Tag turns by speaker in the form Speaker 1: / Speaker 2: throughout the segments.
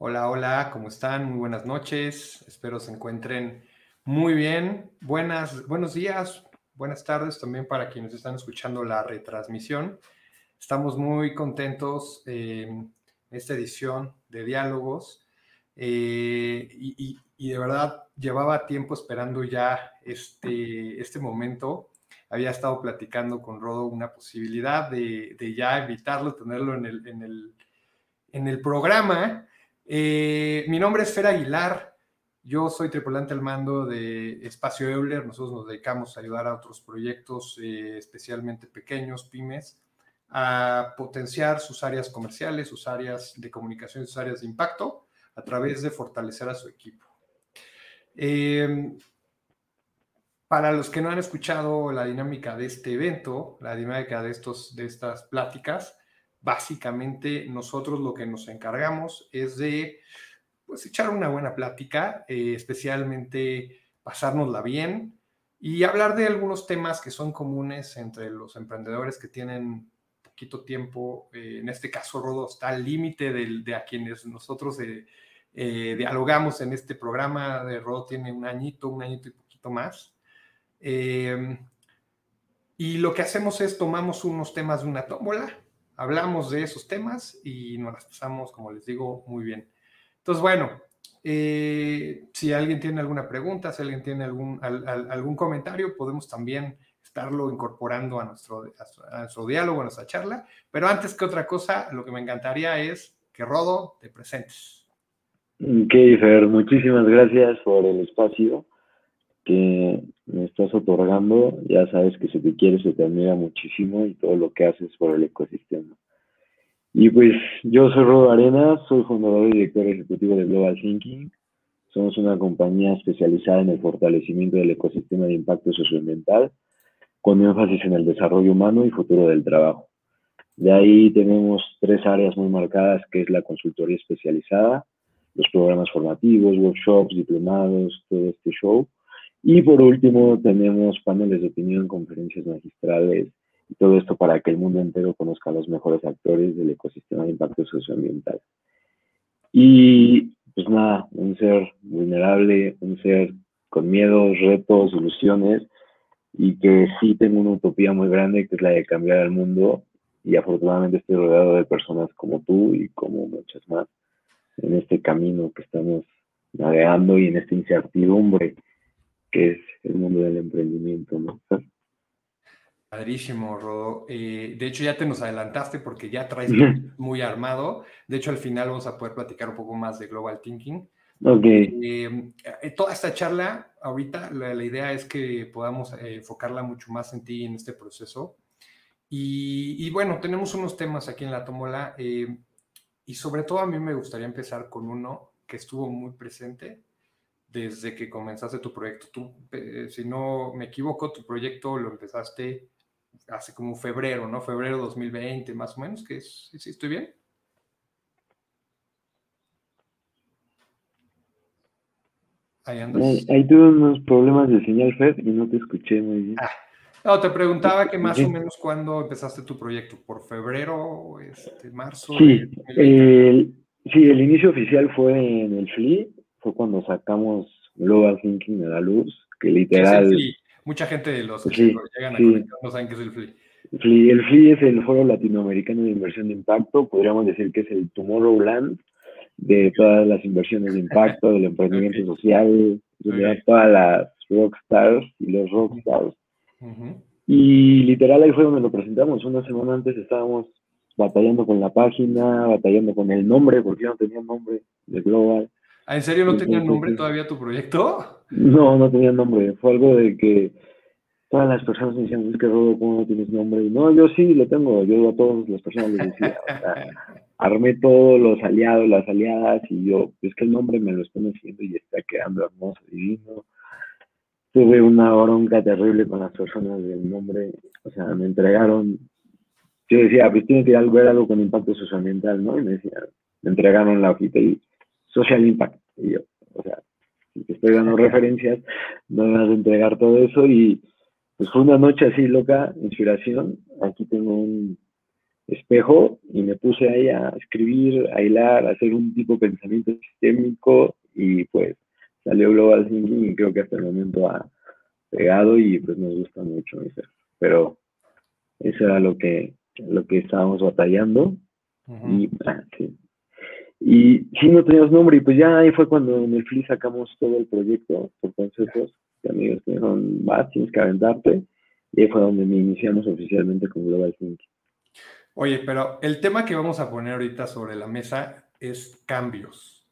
Speaker 1: Hola, hola, ¿cómo están? Muy buenas noches. Espero se encuentren muy bien. Buenas, buenos días, buenas tardes también para quienes están escuchando la retransmisión. Estamos muy contentos en esta edición de Diálogos eh, y, de verdad llevaba tiempo esperando ya este, este momento. Había estado platicando con Rodo una posibilidad de, ya invitarlo, tenerlo en el, en el, en el programa eh, mi nombre es Fer Aguilar, yo soy tripulante al mando de Espacio Euler, nosotros nos dedicamos a ayudar a otros proyectos, eh, especialmente pequeños, pymes, a potenciar sus áreas comerciales, sus áreas de comunicación, sus áreas de impacto, a través de fortalecer a su equipo. Em, para los que no han escuchado la dinámica de este evento, la dinámica de, estos, de estas pláticas, básicamente nosotros lo que nos encargamos es de pues, echar una buena plática, eh, especialmente pasárnosla bien y hablar de algunos temas que son comunes entre los emprendedores que tienen poquito tiempo. Eh, en este caso, Rodo está al límite de, a quienes nosotros eh, dialogamos en este programa. De Rodo tiene un añito, un añito y poquito más. y lo que hacemos es tomamos unos temas de una tómbola hablamos de esos temas y nos las pasamos, como les digo, muy bien. Entonces, bueno, eh, si alguien tiene alguna pregunta, si alguien tiene algún, algún comentario, podemos también estarlo incorporando a nuestro, a nuestro diálogo, a nuestra charla. Pero antes que otra cosa, lo que me encantaría es que Rodo te presentes.
Speaker 2: Ok, Fer, muchísimas gracias por el espacio que me estás otorgando, ya sabes que se te quiere, se te admira muchísimo y todo lo que haces por el ecosistema. Y pues yo soy Rodo Arenas, soy fundador y director ejecutivo de Global Thinking. Somos una compañía especializada en el fortalecimiento del ecosistema de impacto socioambiental, con énfasis en el desarrollo humano y futuro del trabajo. De ahí tenemos tres áreas muy marcadas, que es la consultoría especializada, los programas formativos, workshops, diplomados, todo este show y por último, tenemos paneles de opinión, conferencias magistrales y todo esto para que el mundo entero conozca a los mejores actores del ecosistema de impacto socioambiental. Y pues nada, un ser vulnerable, un ser con miedos, retos, ilusiones y que sí tengo una utopía muy grande que es la de cambiar el mundo y afortunadamente estoy rodeado de personas como tú y como muchas más en este camino que estamos navegando y en esta incertidumbre que es el mundo del emprendimiento, ¿no?
Speaker 1: Padrísimo, Rodo. Eh, de hecho, ya te nos adelantaste porque ya traes muy armado. De hecho, al final vamos a poder platicar un poco más de Global Thinking.
Speaker 2: Ok.
Speaker 1: Eh, eh, toda esta charla, ahorita, la, idea es que podamos enfocarla mucho más en ti en este proceso. Y, y, bueno, tenemos unos temas aquí en la Tomola. y sobre todo a mí me gustaría empezar con uno que estuvo muy presente desde que comenzaste tu proyecto. Tú, eh, si no me equivoco, tu proyecto lo empezaste hace como febrero, ¿no? Febrero 2020, más o menos, que es, ¿sí estoy bien?
Speaker 2: Ahí andas. Ahí, tuve unos problemas de señal, Fed, y no te escuché muy bien.
Speaker 1: Ah, no, te preguntaba que más o menos cuándo empezaste tu proyecto, ¿por febrero, este, marzo?
Speaker 2: Sí, el, sí, el inicio oficial fue en el FLI, fue cuando sacamos Global Thinking a la luz, que literal...
Speaker 1: Mucha gente de los que llegan a conectar no saben qué es el FLI.
Speaker 2: El FLI es el Foro Latinoamericano de Inversión de Impacto, podríamos decir que es el Tomorrowland de todas las inversiones de impacto, del emprendimiento social, de todas las rockstars y los rockstars. Y literal ahí fue donde lo presentamos. Una semana antes estábamos batallando con la página, batallando con el nombre, porque no tenía nombre de Global.
Speaker 1: ¿Ah, ¿En serio no tenía nombre todavía tu proyecto?
Speaker 2: No, no tenía nombre. Fue algo de que todas las personas me decían, es que Rodo, ¿cómo no tienes nombre? Y no, yo sí lo tengo. Yo a todas las personas les decía, o sea, armé todos los aliados, las aliadas, y yo, es que el nombre me lo están haciendo y está quedando hermoso, divino. Tuve una bronca terrible con las personas del nombre. O sea, me entregaron yo decía, pues tiene que ver algo con impacto socioambiental, ¿no? Y me decían, me entregaron la hojita y social impact. Y yo, o sea, si te estoy dando referencias, no me vas a entregar todo eso. Y pues fue una noche así loca, inspiración. Aquí tengo un, espejo y me puse ahí a escribir, a hilar, a hacer un tipo de pensamiento sistémico y pues salió Global Thinking y creo que hasta el momento ha pegado y pues nos gusta mucho. Pero eso era lo que, lo que estábamos batallando y ah, sí. Y sí, no teníamos nombre, y pues ya ahí fue cuando en el FLI sacamos todo el proyecto por consejos de amigos que dijeron, vas, tienes que aventarte, y ahí fue donde me iniciamos oficialmente con Global Thinking.
Speaker 1: Oye, pero el tema que vamos a poner ahorita sobre la mesa es cambios.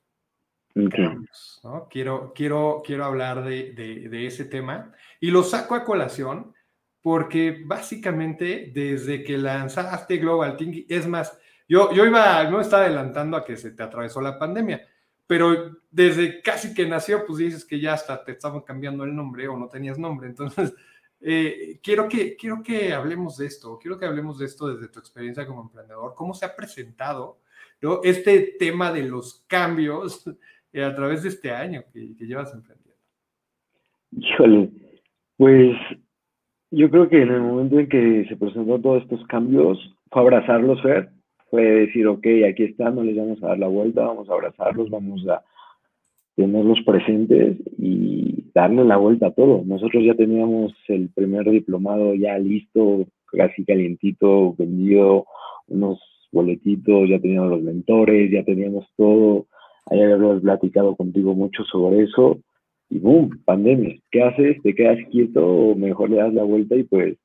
Speaker 1: Cambios, ¿no? Quiero, quiero, quiero hablar de, de, ese tema y lo saco a colación porque básicamente desde que lanzaste Global Thinking, es más, yo, yo iba, no estaba adelantando a que se te atravesó la pandemia, pero desde casi que nació, pues dices que ya hasta te estaban cambiando el nombre o no tenías nombre. Entonces, eh, quiero, que, quiero que hablemos de esto, quiero que hablemos de esto desde tu experiencia como emprendedor, cómo se ha presentado este tema de los cambios a través de este año que, llevas emprendiendo.
Speaker 2: Híjole, pues yo creo que en el momento en que se presentaron todos estos cambios, fue abrazarlos, Fer, fue decir, ok, aquí están, no les vamos a dar la vuelta, vamos a abrazarlos, vamos a tenerlos presentes y darle la vuelta a todo. Nosotros ya teníamos el primer diplomado ya listo, casi calientito, vendido, unos boletitos, ya teníamos los mentores, ya teníamos todo. Ahí habíamos platicado contigo mucho sobre eso y boom, pandemia. ¿Qué haces? ¿Te quedas quieto o mejor le das la vuelta? Y pues,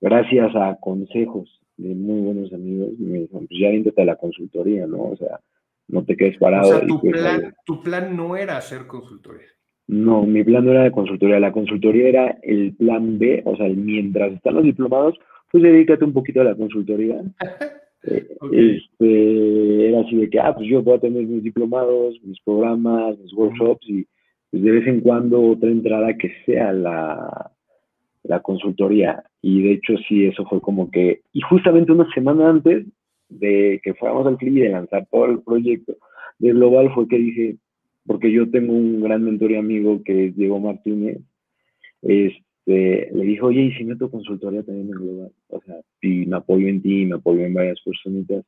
Speaker 2: gracias a consejos de muy buenos amigos, me dijeron, pues ya a la consultoría, ¿no? O sea, no te quedes parado. O sea,
Speaker 1: tu, plan, tu plan no era hacer consultoría.
Speaker 2: No, mi plan no era de consultoría. La consultoría era el plan B, o sea, mientras están los diplomados, pues dedícate un poquito a la consultoría. Eh, este, era así de que, ah, pues yo voy a tener mis diplomados, mis programas, mis workshops y pues de vez en cuando otra entrada que sea la, la consultoría. Y de hecho sí, eso fue como que, y justamente una semana antes de que fuéramos al CLI y de lanzar todo el proyecto de Global fue que dije, porque yo tengo un gran mentor y amigo que es Diego Martínez, este, le dijo, oye, ¿y si meto consultoría también en Global? O sea, y me apoyo en ti, me apoyo en varias personitas.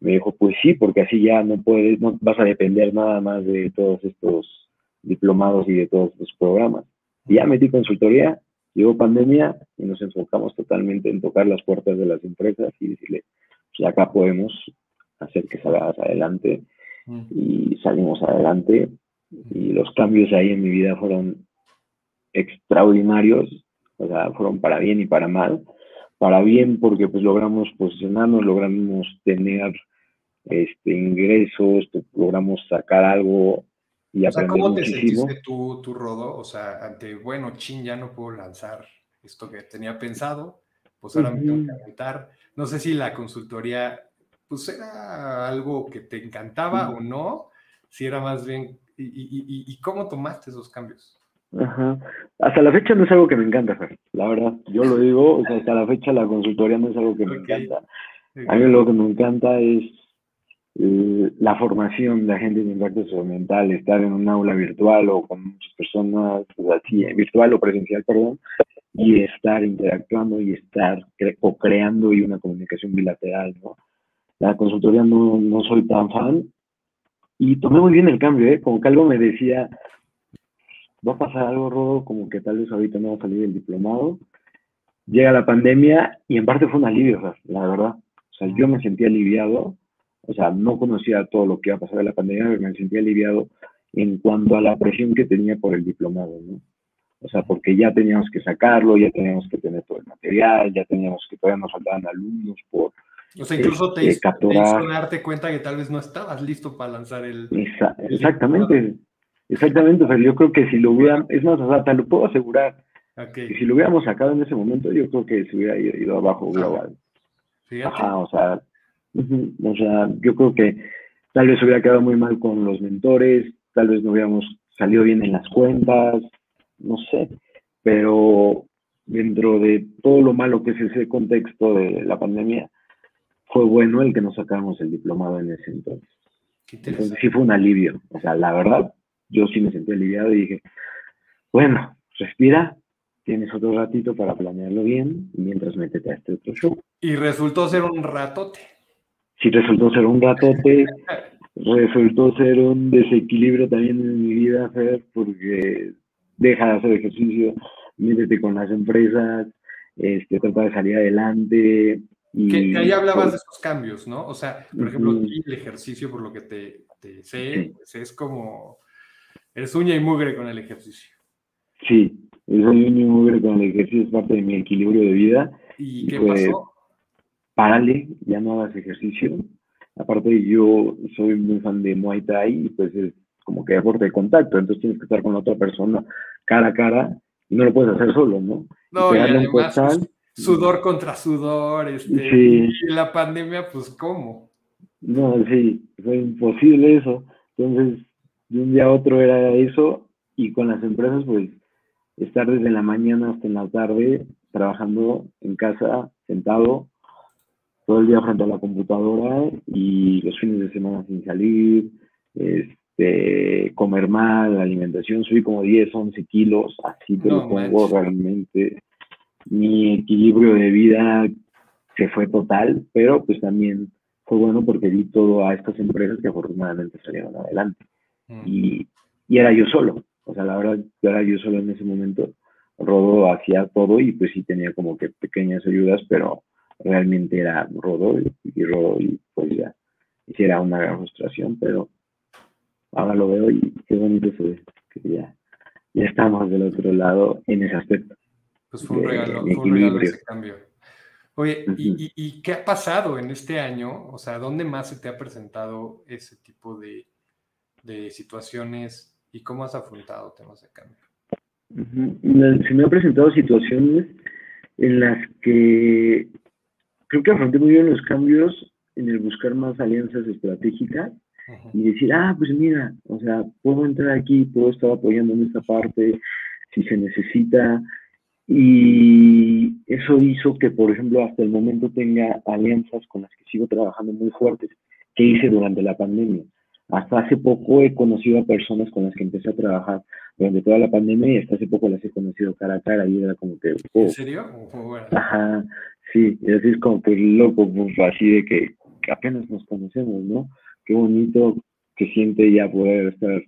Speaker 2: Me dijo, pues sí, porque así ya no puedes, no vas a depender nada más de todos estos diplomados y de todos los programas. Y ya metí consultoría Llegó pandemia y nos enfocamos totalmente en tocar las puertas de las empresas y decirle, pues acá podemos hacer que salgas adelante mm. y salimos adelante y los cambios ahí en mi vida fueron extraordinarios, o sea, fueron para bien y para mal. Para bien porque pues logramos posicionarnos, logramos tener este ingresos, logramos sacar algo y o sea, ¿cómo te sentiste
Speaker 1: tú, tú, Rodo? O sea, ante, bueno, chin, ya no puedo lanzar esto que tenía pensado, pues ahora me tengo que aventar. No sé si la consultoría, pues era algo que te encantaba o no, si era más bien, y, y, y, cómo tomaste esos cambios?
Speaker 2: Ajá. Hasta la fecha no es algo que me encanta, la verdad. Yo lo digo, o sea, hasta la fecha la consultoría no es algo que me encanta. A mí lo que me encanta es la formación de agentes de impacto social estar en un aula virtual o con muchas personas, virtual o presencial, perdón, y estar interactuando y estar o creando y una comunicación bilateral, ¿no? La consultoría no, no soy tan fan y tomé muy bien el cambio, ¿eh? Como que algo me decía, va a pasar algo, Rodo, como que tal vez ahorita no va a salir el diplomado. Llega la pandemia y en parte fue un alivio, la verdad. O sea, yo me sentí aliviado o sea, no conocía todo lo que iba a pasar de la pandemia, pero me sentía aliviado en cuanto a la presión que tenía por el diplomado, ¿no? O sea, porque ya teníamos que sacarlo, ya teníamos que tener todo el material, ya teníamos que todavía nos faltaban alumnos por...
Speaker 1: O sea, incluso te, este, hizo, darte cuenta que tal vez no estabas listo para lanzar el...
Speaker 2: exactamente, exactamente. O sea, yo creo que si lo hubieran, es más, o sea, te lo puedo asegurar, que si lo hubiéramos sacado en ese momento, yo creo que se hubiera ido, abajo global. Ajá, o sea, o sea, yo creo que tal vez hubiera quedado muy mal con los mentores, tal vez no hubiéramos salido bien en las cuentas, no sé, pero dentro de todo lo malo que es ese contexto de la pandemia, fue bueno el que nos sacamos el diplomado en ese entonces. Entonces sí fue un alivio, o sea, la verdad, yo sí me sentí aliviado y dije, bueno, respira, tienes otro ratito para planearlo bien mientras métete a este otro show.
Speaker 1: Y resultó ser un ratote.
Speaker 2: Sí, resultó ser un ratote. resultó ser un desequilibrio también en mi vida, Fer, porque deja de hacer ejercicio, métete con las empresas, este, trata de salir adelante.
Speaker 1: Y, que, ahí hablabas pues de esos cambios, ¿no? O sea, por ejemplo, el ejercicio, por lo que te, sé, pues, es como, eres uña y mugre con el ejercicio.
Speaker 2: Sí, soy uña y mugre con el ejercicio, es parte de mi equilibrio de vida.
Speaker 1: ¿Y, qué pues, pasó?
Speaker 2: Párale, ya no hagas ejercicio. Aparte, yo soy muy fan de Muay Thai y pues es como que deporte de contacto, entonces tienes que estar con la otra persona cara a cara y no lo puedes hacer solo, ¿no?
Speaker 1: No, y, además, pues, sudor contra sudor, este, y la pandemia, pues, ¿cómo?
Speaker 2: No, sí, fue imposible eso. Entonces, de un día a otro era eso, y con las empresas, pues, estar desde la mañana hasta en la tarde trabajando en casa, sentado, todo el día frente a la computadora y los fines de semana sin salir, este, comer mal, la alimentación, subí como 10, 11 kilos, así te lo pongo realmente. Mi equilibrio de vida se fue total, pero pues también fue bueno porque di todo a estas empresas que afortunadamente salieron adelante. Mm. Y, y, era yo solo, o sea, la verdad, era yo solo en ese momento. Rodo hacía todo y pues sí tenía como que pequeñas ayudas, pero realmente era Rodo y, Rodo y pues ya hiciera una gran frustración, pero ahora lo veo y qué bonito se ve, que ya, ya estamos del otro lado en ese aspecto.
Speaker 1: Pues fue un regalo, fue un regalo ese cambio. Oye, ¿y, y, qué ha pasado en este año? O sea, ¿dónde más se te ha presentado ese tipo de, de situaciones y cómo has afrontado temas de cambio?
Speaker 2: Se me han presentado situaciones en las que creo que afronté muy bien los cambios en el buscar más alianzas estratégicas y decir, ah, pues mira, o sea, puedo entrar aquí, puedo estar apoyando en esta parte si se necesita. Y eso hizo que, por ejemplo, hasta el momento tenga alianzas con las que sigo trabajando muy fuertes, que hice durante la pandemia. Hasta hace poco he conocido a personas con las que empecé a trabajar durante toda la pandemia y hasta hace poco las he conocido cara a cara y era como que...
Speaker 1: ¿En serio?
Speaker 2: Ajá, Sí, y así es como que loco, pues, así de que, apenas nos conocemos, ¿no? Qué bonito que siente ya poder estar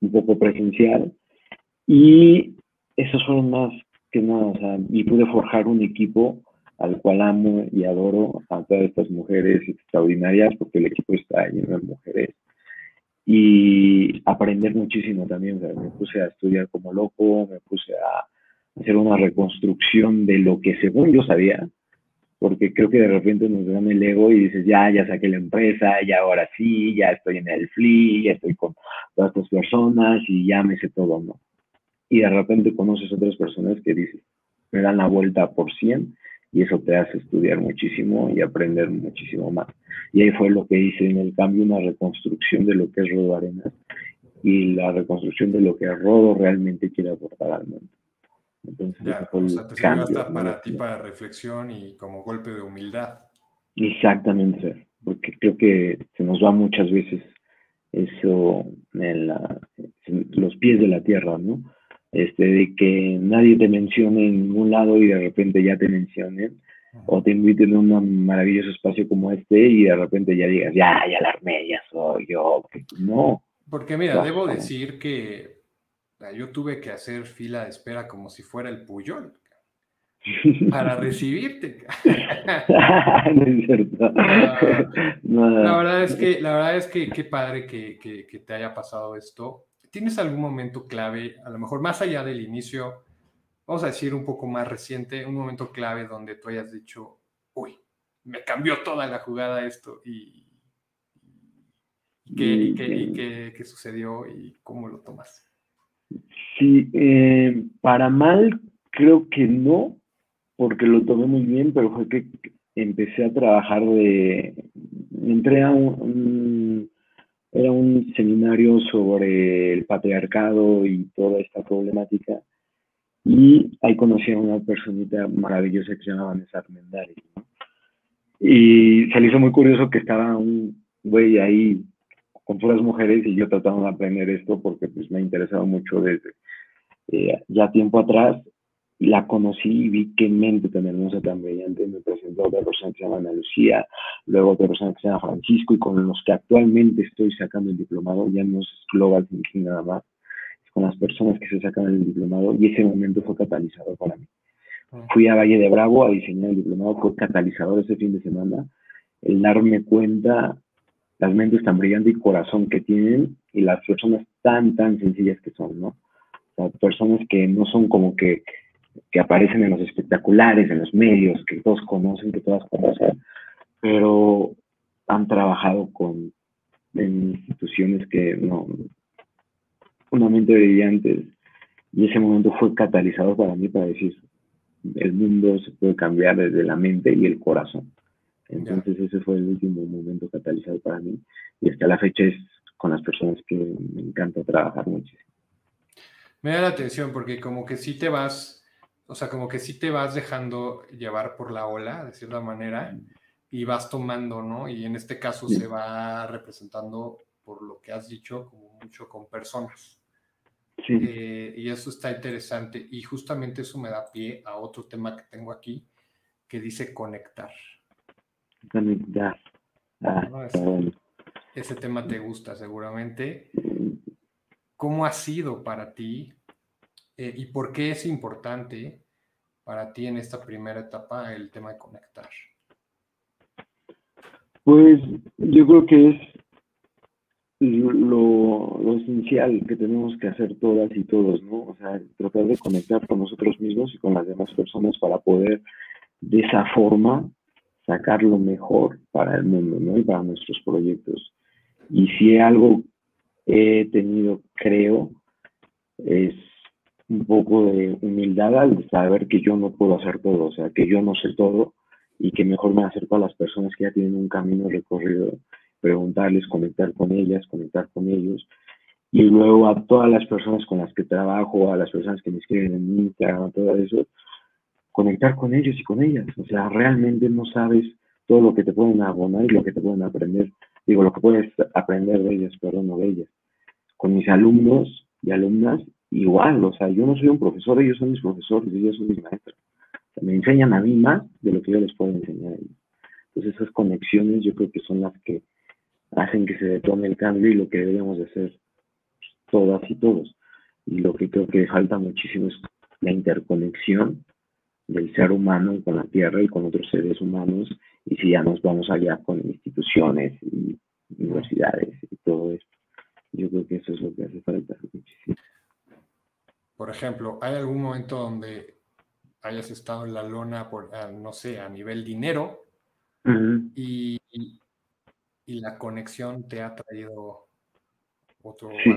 Speaker 2: un poco presencial. Y esos fueron más que nada, o sea, y pude forjar un equipo al cual amo y adoro a todas estas mujeres extraordinarias, porque el equipo está lleno de mujeres. Y aprender muchísimo también, o sea, me puse a estudiar como loco, me puse a hacer una reconstrucción de lo que según yo sabía, porque creo que de repente nos dan el ego y dices, ya, ya saqué la empresa, ya ahora sí, ya estoy en el FLI, ya estoy con todas estas personas y ya me sé todo, ¿no? Y de repente conoces otras personas que dices, me dan la vuelta por 100 y eso te hace estudiar muchísimo y aprender muchísimo más. Y ahí fue lo que hice en el cambio, una reconstrucción de lo que es Rodo Arenas y la reconstrucción de lo que Rodo realmente quiere aportar al mundo.
Speaker 1: Entonces, ya, o sea, te hasta para ti, para reflexión y como golpe de humildad.
Speaker 2: Exactamente, porque creo que se nos va muchas veces eso en, los pies de la tierra, ¿no? Este, de que nadie te mencione en ningún lado y de repente ya te mencionen, o te inviten a un maravilloso espacio como este y de repente ya digas, ya, ya la armé, ya soy yo, no.
Speaker 1: Porque mira, debo decir que yo tuve que hacer fila de espera como si fuera el Puyol para recibirte. La verdad es que, la verdad es que qué padre que, que, te haya pasado esto. ¿Tienes algún momento clave, a lo mejor más allá del inicio, vamos a decir un poco más reciente, un momento clave donde tú hayas dicho, uy, me cambió toda la jugada esto y, qué, qué, qué sucedió y cómo lo tomas?
Speaker 2: Sí, eh, para mal creo que no, porque lo tomé muy bien, pero fue que empecé a trabajar de, entré a un, era un seminario sobre el patriarcado y toda esta problemática, y ahí conocí a una personita maravillosa que se llamaba Vanessa Armendari, y se le hizo muy curioso que estaba un güey ahí con puras mujeres y yo tratando de aprender esto porque pues me ha interesado mucho desde eh, ya tiempo atrás la conocí y vi qué mente tan hermosa, tan brillante. Me presentó otra persona que se llama Ana Lucía, luego otra persona que se llama Francisco, y con los que actualmente estoy sacando el diplomado, ya no es Global Thinking nada más, es con las personas que se sacan el diplomado, y ese momento fue catalizador para mí. Ah. Fui a Valle de Bravo a diseñar el diplomado, fue catalizador ese fin de semana, el darme cuenta las mentes tan brillantes y corazón que tienen y las personas tan, tan sencillas que son, ¿no? O sea, personas que no son como que que aparecen en los espectaculares, en los medios, que todos conocen, que todas conocen, pero han trabajado con en instituciones que no, mente brillantes, y ese momento fue catalizador para mí para decir, el mundo se puede cambiar desde la mente y el corazón. Entonces ese fue el último momento catalizador para mí, y hasta la fecha es con las personas que me encanta trabajar muchísimo.
Speaker 1: Me da la atención porque como que si te vas o sea, como que sí te vas dejando llevar por la ola, de cierta manera, y vas tomando, ¿no? Y en este caso se va representando, por lo que has dicho, como mucho con personas. Sí. Eh, y eso está interesante. Y justamente eso me da pie a otro tema que tengo aquí, que dice conectar.
Speaker 2: Conectar. Ah,
Speaker 1: ese tema te gusta seguramente. ¿Cómo ha sido para ti eh, ¿Y por qué es importante para ti en esta primera etapa el tema de conectar?
Speaker 2: Pues yo creo que es lo, lo, esencial que tenemos que hacer todas y todos, ¿no? O sea, tratar de conectar con nosotros mismos y con las demás personas para poder de esa forma sacar lo mejor para el mundo, ¿no? Y para nuestros proyectos. Y si algo he tenido, creo, es un poco de humildad al saber que yo no puedo hacer todo, o sea, que yo no sé todo y que mejor me acerco a las personas que ya tienen un camino recorrido, preguntarles, conectar con ellas, conectar con ellos. Y luego a todas las personas con las que trabajo, a las personas que me escriben en Instagram, todo eso, conectar con ellos y con ellas. O sea, realmente no sabes todo lo que te pueden abonar y lo que te pueden aprender. Digo, lo que puedes aprender de ellas, perdón, no de ellas. Con mis alumnos y alumnas igual, o sea, yo no soy un profesor, ellos son mis profesores, ellos son mis maestros. O sea, me enseñan a mí más de lo que yo les puedo enseñar a ellos. Entonces esas conexiones yo creo que son las que hacen que se detone el cambio y lo que deberíamos de hacer todas y todos. Y lo que creo que falta muchísimo es la interconexión del ser humano con la Tierra y con otros seres humanos. Y si ya nos vamos allá con instituciones y universidades y todo esto, yo creo que eso es lo que hace falta muchísimo.
Speaker 1: Por ejemplo, ¿hay algún momento donde hayas estado en la lona, por, no sé, a nivel dinero y, la conexión te ha traído otro...
Speaker 2: Sí.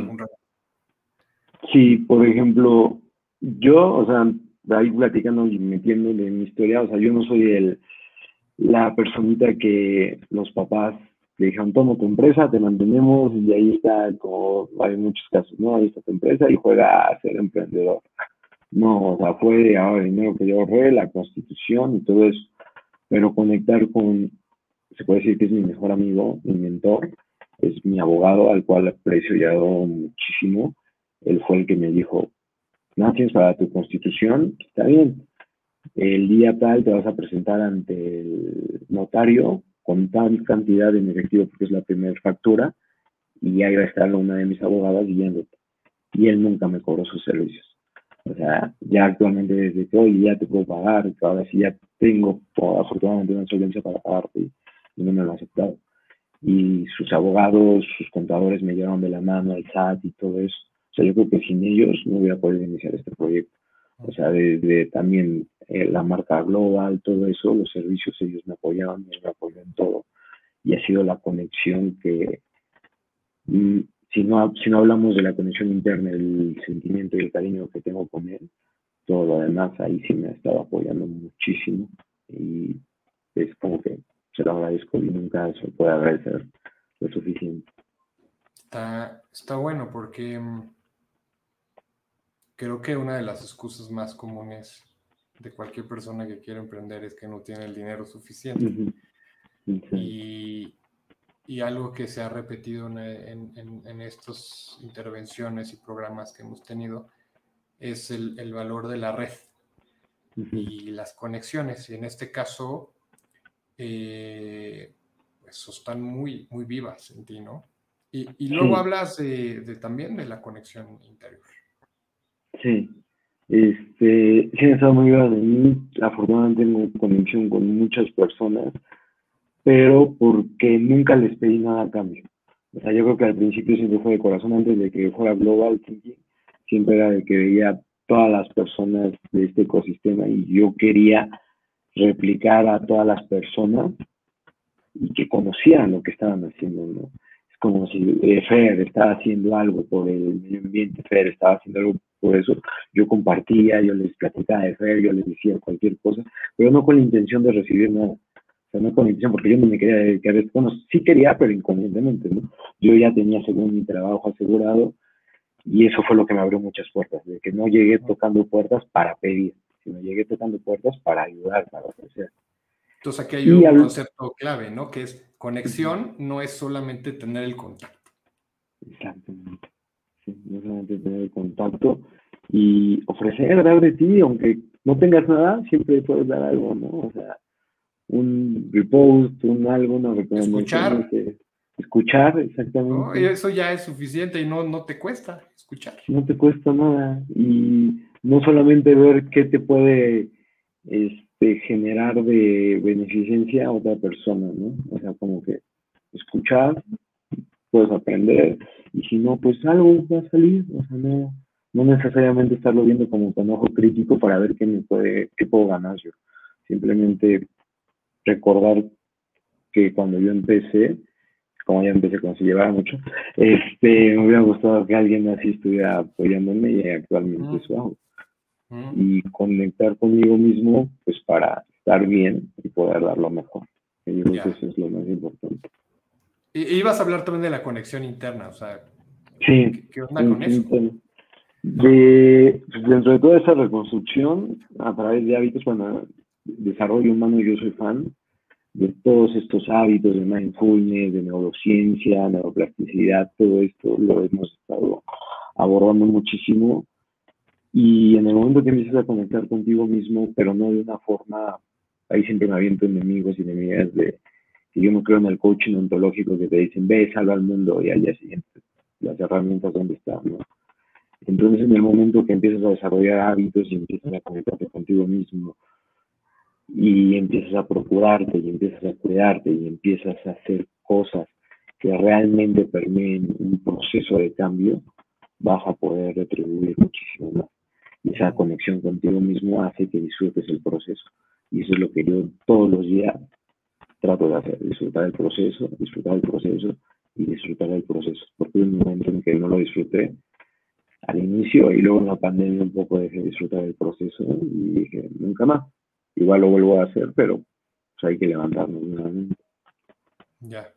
Speaker 2: sí, por ejemplo, yo, o sea, ahí platicando y metiéndole en mi historia, o sea, yo no soy el, la personita que los papás le dijeron, toma tu empresa, te mantenemos y ahí está, como hay muchos casos, ¿no? Ahí está tu empresa y juega a ser emprendedor. No, o sea, fue ahora dinero que yo ahorré, la constitución y todo eso, pero conectar con, se puede decir que es mi mejor amigo, mi mentor, es mi abogado al cual aprecio y adoro muchísimo. Él fue el que me dijo, no tienes para tu constitución, está bien. El día tal te vas a presentar ante el notario con tal cantidad en efectivo porque es la primera factura y ahí va a estar una de mis abogadas guiándote. Y él nunca me cobró sus servicios. O sea, ya actualmente desde que hoy ya te puedo pagar, que ahora sí ya tengo afortunadamente una solvencia para pagarte y, no me lo ha aceptado. Y sus abogados, sus contadores me llevaron de la mano al SAT y todo eso. O sea, yo creo que sin ellos no hubiera podido iniciar este proyecto. O sea, desde también eh, la marca global, todo eso, los servicios ellos me apoyaban, me apoyan en todo. Y ha sido la conexión que, mm, si no, si no hablamos de la conexión interna, el sentimiento y el cariño que tengo con él, todo lo demás ahí sí me ha estado apoyando muchísimo. Y es como que se lo agradezco y nunca se puede agradecer lo suficiente.
Speaker 1: Está, está bueno porque mm, creo que una de las excusas más comunes de cualquier persona que quiere emprender es que no tiene el dinero suficiente. y, algo que se ha repetido en, estas intervenciones y programas que hemos tenido es el, valor de la red. y las conexiones. Y en este caso, eh, pues están muy, muy vivas en ti, ¿no? Y, luego hablas de, también de la conexión interior.
Speaker 2: Sí, este, sí, estado muy viva de mí. Afortunadamente tengo conexión con muchas personas, pero porque nunca les pedí nada a cambio. O sea, yo creo que al principio siempre fue de corazón, antes de que fuera Global Thinking, siempre era de que veía todas las personas de este ecosistema y yo quería replicar a todas las personas y que conocieran lo que estaban haciendo, ¿no? Es como si eh, estaba haciendo algo por el medio ambiente, Fer estaba haciendo algo por eso, yo compartía, yo les platicaba de Fer, yo les decía cualquier cosa, pero no con la intención de recibir nada. O sea, no con la intención, porque yo no me quería dedicar a esto. Bueno, sí quería, pero inconscientemente, ¿no? Yo ya tenía, según mi trabajo asegurado, y eso fue lo que me abrió muchas puertas, de que no llegué tocando puertas para pedir, sino llegué tocando puertas para ayudar, para ofrecer.
Speaker 1: Entonces aquí hay un concepto clave, ¿no? Que es conexión, no es solamente tener el contacto.
Speaker 2: Exactamente. Sí, no solamente tener el contacto y ofrecer, dar de ti, aunque no tengas nada, siempre puedes dar algo, ¿no? O sea, un repost, un algo, una recomendación.
Speaker 1: Escuchar.
Speaker 2: Escuchar, exactamente.
Speaker 1: No, eso ya es suficiente y no, no te cuesta escuchar.
Speaker 2: No te cuesta nada. Y no solamente ver qué te puede este, generar de beneficencia a otra persona, ¿no? O sea, como que escuchar, puedes aprender, y si no, pues algo va a salir, o sea, no, no necesariamente estarlo viendo como con ojo crítico para ver qué me puede, qué puedo ganar yo. Simplemente recordar que cuando yo empecé, como ya empecé cuando se llevaba mucho, este, me hubiera gustado que alguien así estuviera apoyándome y actualmente eso hago y conectar conmigo mismo pues para estar bien y poder dar lo mejor. Yo creo que eso es lo más importante.
Speaker 1: Y ibas a hablar también de la conexión interna, o sea,
Speaker 2: sí, ¿qué, onda con eso? De, dentro de toda esa reconstrucción, a través de hábitos, bueno, desarrollo humano, yo soy fan de todos estos hábitos de mindfulness, de neurociencia, neuroplasticidad, todo esto lo hemos estado abordando muchísimo. Y en el momento que empiezas a conectar contigo mismo, pero no de una forma, ahí siempre me aviento enemigos y enemigas de que yo no creo en el coaching ontológico que te dicen, ve, salva al mundo y al día siguiente las herramientas donde están, ¿no? Entonces en el momento que empiezas a desarrollar hábitos y empiezas a conectarte contigo mismo y empiezas a procurarte y empiezas a cuidarte y empiezas a hacer cosas que realmente permeen un proceso de cambio, vas a poder retribuir muchísimo más esa conexión contigo mismo hace que disfrutes el proceso. Y eso es lo que yo todos los días trato de hacer, disfrutar el proceso, disfrutar el proceso y disfrutar el proceso. Porque un momento en que no lo disfruté al inicio y luego en la pandemia un poco dejé de disfrutar el proceso y dije, nunca más. Igual lo vuelvo a hacer, pero pues, hay que levantarnos nuevamente.
Speaker 1: Ya.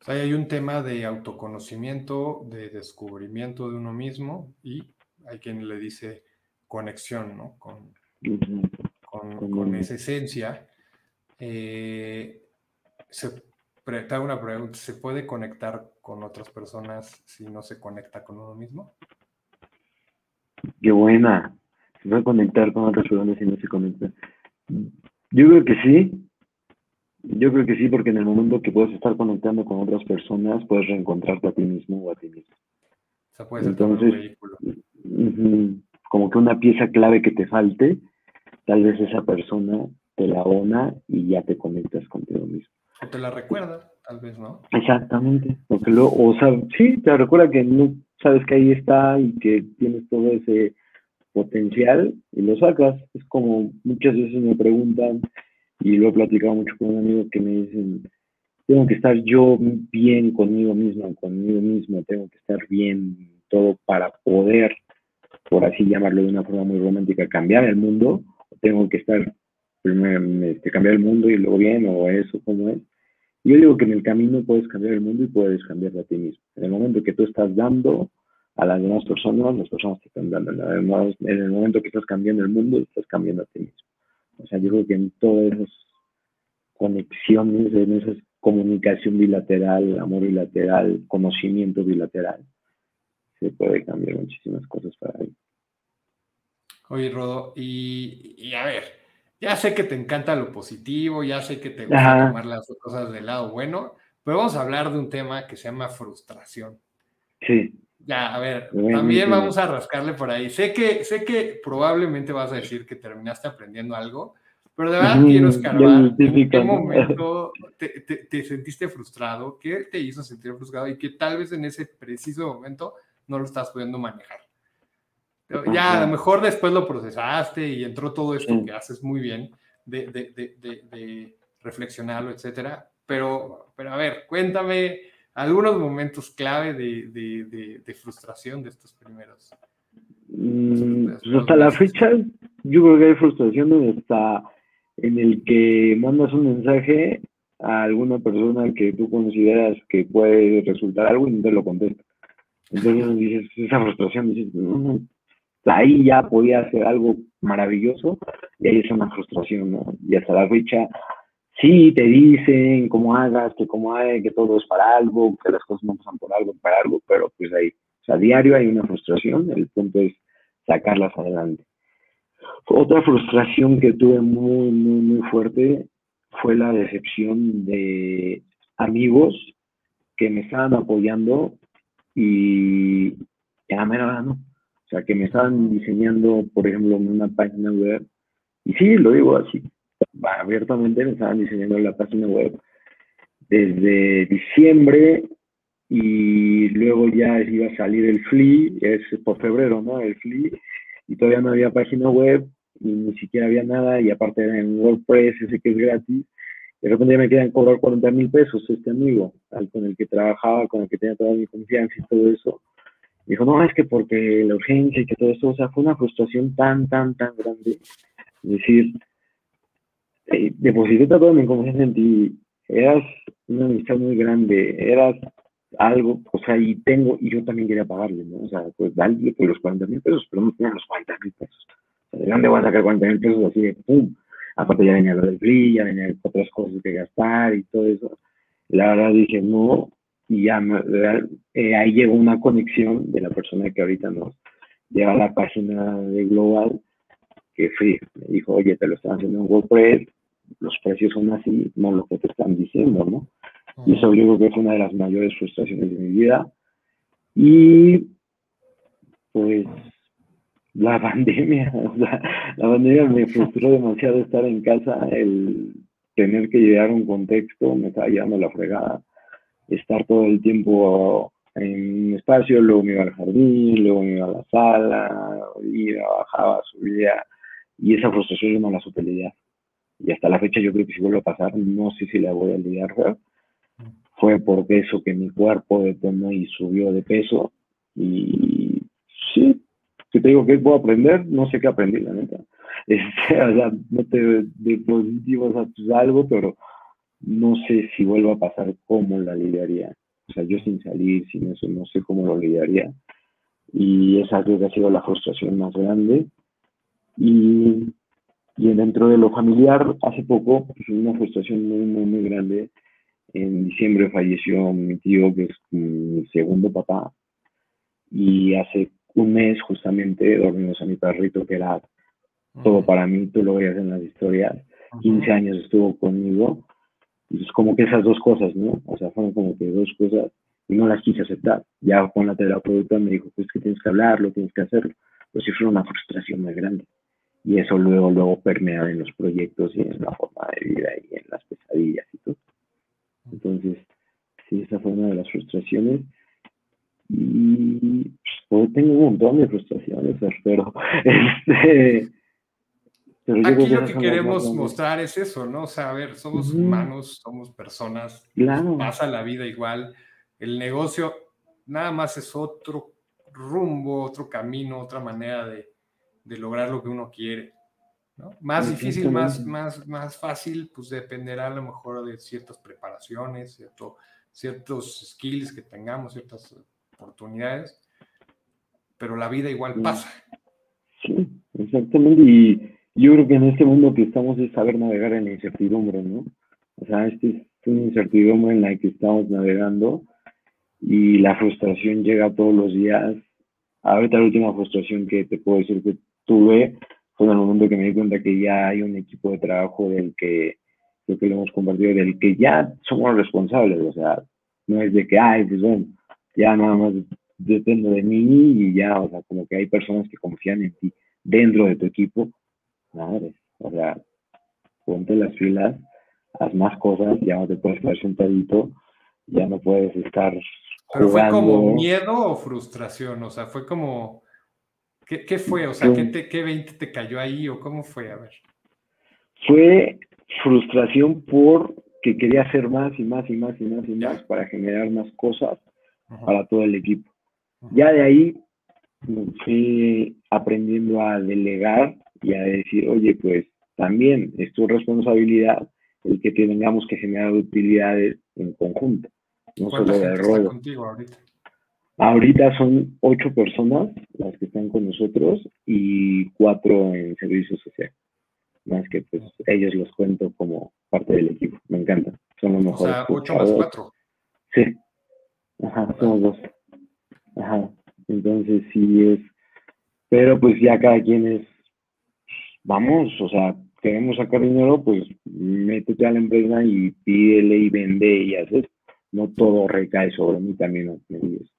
Speaker 1: O sea, hay un tema de autoconocimiento, de descubrimiento de uno mismo y hay quien le dice conexión, ¿no? Con, con, esa esencia. Eh, se, te hago una pregunta, ¿se puede conectar con otras personas si no se conecta con uno mismo?
Speaker 2: Qué buena. Se puede conectar con otras personas si no se conecta. Yo creo que sí. Yo creo que sí, porque en el momento que puedes estar conectando con otras personas, puedes reencontrarte a ti mismo o a ti mismo.
Speaker 1: O sea, puede ser Entonces, un
Speaker 2: como que una pieza clave que te falte, tal vez esa persona te la ona y ya te conectas contigo mismo.
Speaker 1: Te la recuerda, tal vez, ¿no?
Speaker 2: Exactamente, porque lo, o sea, sí, te recuerda que no sabes que ahí está y que tienes todo ese potencial y lo sacas. Es como muchas veces me preguntan, y lo he platicado mucho con un amigo que me dicen, tengo que estar yo bien conmigo mismo, conmigo mismo, tengo que estar bien todo para poder por así llamarlo de una forma muy romántica, cambiar el mundo, tengo que estar, primero, este, cambiar el mundo y luego bien, o eso, como es. Yo digo que en el camino puedes cambiar el mundo y puedes cambiar a ti mismo. En el momento que tú estás dando a las demás personas, las personas te están dando. En el momento que estás cambiando el mundo, estás cambiando a ti mismo. O sea, yo creo que en todas esas conexiones, en esa comunicación bilateral, amor bilateral, conocimiento bilateral, se puede cambiar muchísimas cosas para ahí.
Speaker 1: Oye, Rodo, y, a ver, ya sé que te encanta lo positivo, ya sé que te gusta tomar las cosas del lado bueno, pero vamos a hablar de un tema que se llama frustración.
Speaker 2: Sí.
Speaker 1: Ya, a ver, también vamos a rascarle por ahí. Sé que, sé que probablemente vas a decir que terminaste aprendiendo algo, pero de verdad quiero escarbar en qué momento te, sentiste frustrado, qué te hizo sentir frustrado y que tal vez en ese preciso momento no lo estás pudiendo manejar. Ya, a lo mejor después lo procesaste y entró todo esto que haces muy bien de, de, de, reflexionarlo, etcétera. Pero, pero a ver, cuéntame algunos momentos clave de, frustración de estos primeros.
Speaker 2: Mm, pues hasta la fecha, yo creo que hay frustración hasta en el que mandas un mensaje a alguna persona que tú consideras que puede resultar algo y no te lo contesta. Entonces dices, esa frustración, dices, ahí ya podía hacer algo maravilloso y ahí es una frustración, ¿no? Y hasta la fecha, sí, te dicen cómo hagas, que cómo hay, que todo es para algo, que las cosas no pasan por algo, para algo, pero pues ahí, o sea, a diario hay una frustración, el punto es sacarlas adelante. Otra frustración que tuve muy, muy, muy fuerte fue la decepción de amigos que me estaban apoyando y a la mera no. O sea, que me estaban diseñando, por ejemplo, una página web. Y sí, lo digo así, abiertamente me estaban diseñando la página web desde diciembre y luego ya iba a salir el FLI, es por febrero, ¿no? El FLI, y todavía no había página web y ni siquiera había nada y aparte era en WordPress, ese que es gratis. De repente me quedan cobrar 40 mil pesos este amigo con el que trabajaba, con el que tenía toda mi confianza y todo eso. Dijo, no, es que porque la urgencia y que todo eso, o sea, fue una frustración tan, tan, tan grande. Es decir, eh, deposité toda mi confianza en ti, eras una amistad muy grande, eras algo, o sea, y tengo, y yo también quería pagarle, ¿no? O sea, pues dale por los 40 mil pesos, pero no tenía los 40 mil pesos. ¿de dónde voy a sacar 40 mil pesos así de pum? Aparte ya venía lo del free, ya venía otras cosas que gastar y todo eso. La verdad dije, no, y ya eh, ahí llegó una conexión de la persona que ahorita nos lleva a la página de Global, que fui, me dijo, oye, te lo están haciendo en WordPress, los precios son así, no lo que te están diciendo, ¿no? Y eso yo creo que es una de las mayores frustraciones de mi vida. Y pues la pandemia, la pandemia me frustró demasiado estar en casa, el tener que llevar un contexto, me estaba llevando la fregada, estar todo el tiempo en un espacio, luego me iba al jardín, luego me iba a la sala, iba, bajaba, subía, y esa frustración yo no la supe lidiar. Y hasta la fecha yo creo que si vuelve a pasar, no sé si la voy a lidiar, fue por eso que mi cuerpo detonó y subió de peso, y sí, si te digo que puedo aprender, no sé qué aprendí, la neta. Este, o sea, no te de positivos a tus algo, pero no sé si vuelva a pasar cómo la lidiaría. O sea, yo sin salir, sin eso, no sé cómo lo lidiaría. Y esa creo que ha sido la frustración más grande. Y, y dentro de lo familiar, hace poco, pues una frustración muy, muy, muy grande. En diciembre falleció mi tío, que es mi segundo papá. Y hace un mes justamente dormimos a mi perrito, que era todo para mí, tú lo veías en las historias, 15 años estuvo conmigo, y es como que esas dos cosas, ¿no? O sea, fueron como que dos cosas, y no las quise aceptar. Ya con la terapeuta me dijo, pues que tienes que hablarlo, tienes que hacerlo. Pues sí fue una frustración muy grande. Y eso luego, luego permea en los proyectos y en la forma de vida y en las pesadillas y todo. Entonces, sí, esa fue una de las frustraciones. Y pues, tengo un montón de frustraciones, pero este,
Speaker 1: Aquí lo que queremos mostrar es eso, ¿no? O sea, a ver, somos humanos, somos personas, pasa la vida igual. El negocio nada más es otro rumbo, otro camino, otra manera de, de lograr lo que uno quiere. ¿no? Más difícil, más, más, más fácil, pues dependerá a lo mejor de ciertas preparaciones, cierto, ciertos skills que tengamos, ciertas oportunidades, pero la vida igual pasa.
Speaker 2: Sí, exactamente. Y yo creo que en este mundo que estamos es saber navegar en la incertidumbre, ¿no? O sea, este es una incertidumbre en la que estamos navegando y la frustración llega todos los días. Ahorita la última frustración que te puedo decir que tuve fue en el momento que me di cuenta que ya hay un equipo de trabajo del que creo que lo hemos compartido, del que ya somos responsables, o sea, no es de que, ay, pues bueno, ya nada más dependo de mí y ya, o sea, como que hay personas que confían en ti dentro de tu equipo, madre, o sea, ponte las filas, haz más cosas, ya no te puedes quedar sentadito, ya no puedes estar
Speaker 1: ¿Pero fue como miedo o frustración? O sea, fue como... ¿Qué, qué fue? O sea, ¿qué, te, ¿qué 20 te cayó ahí o cómo fue? A ver.
Speaker 2: Fue frustración por que quería hacer más y más y más y más y más para generar más cosas para todo el equipo. Ya de ahí fui aprendiendo a delegar y a decir, oye, pues también es tu responsabilidad el que tengamos que generar utilidades en conjunto, no solo de contigo ahorita? Ahorita son ocho personas las que están con nosotros y cuatro en servicio social. Más que pues ellos los cuento como parte del equipo. Me encanta. Son los mejores. O sea, ocho más cuatro. Sí. Ajá, somos dos. Ajá. Entonces sí es. Pero pues ya cada quien es. Vamos, o sea, queremos sacar dinero, pues métete a la empresa y pídele y vende y haces. No todo recae sobre mí también, me dices.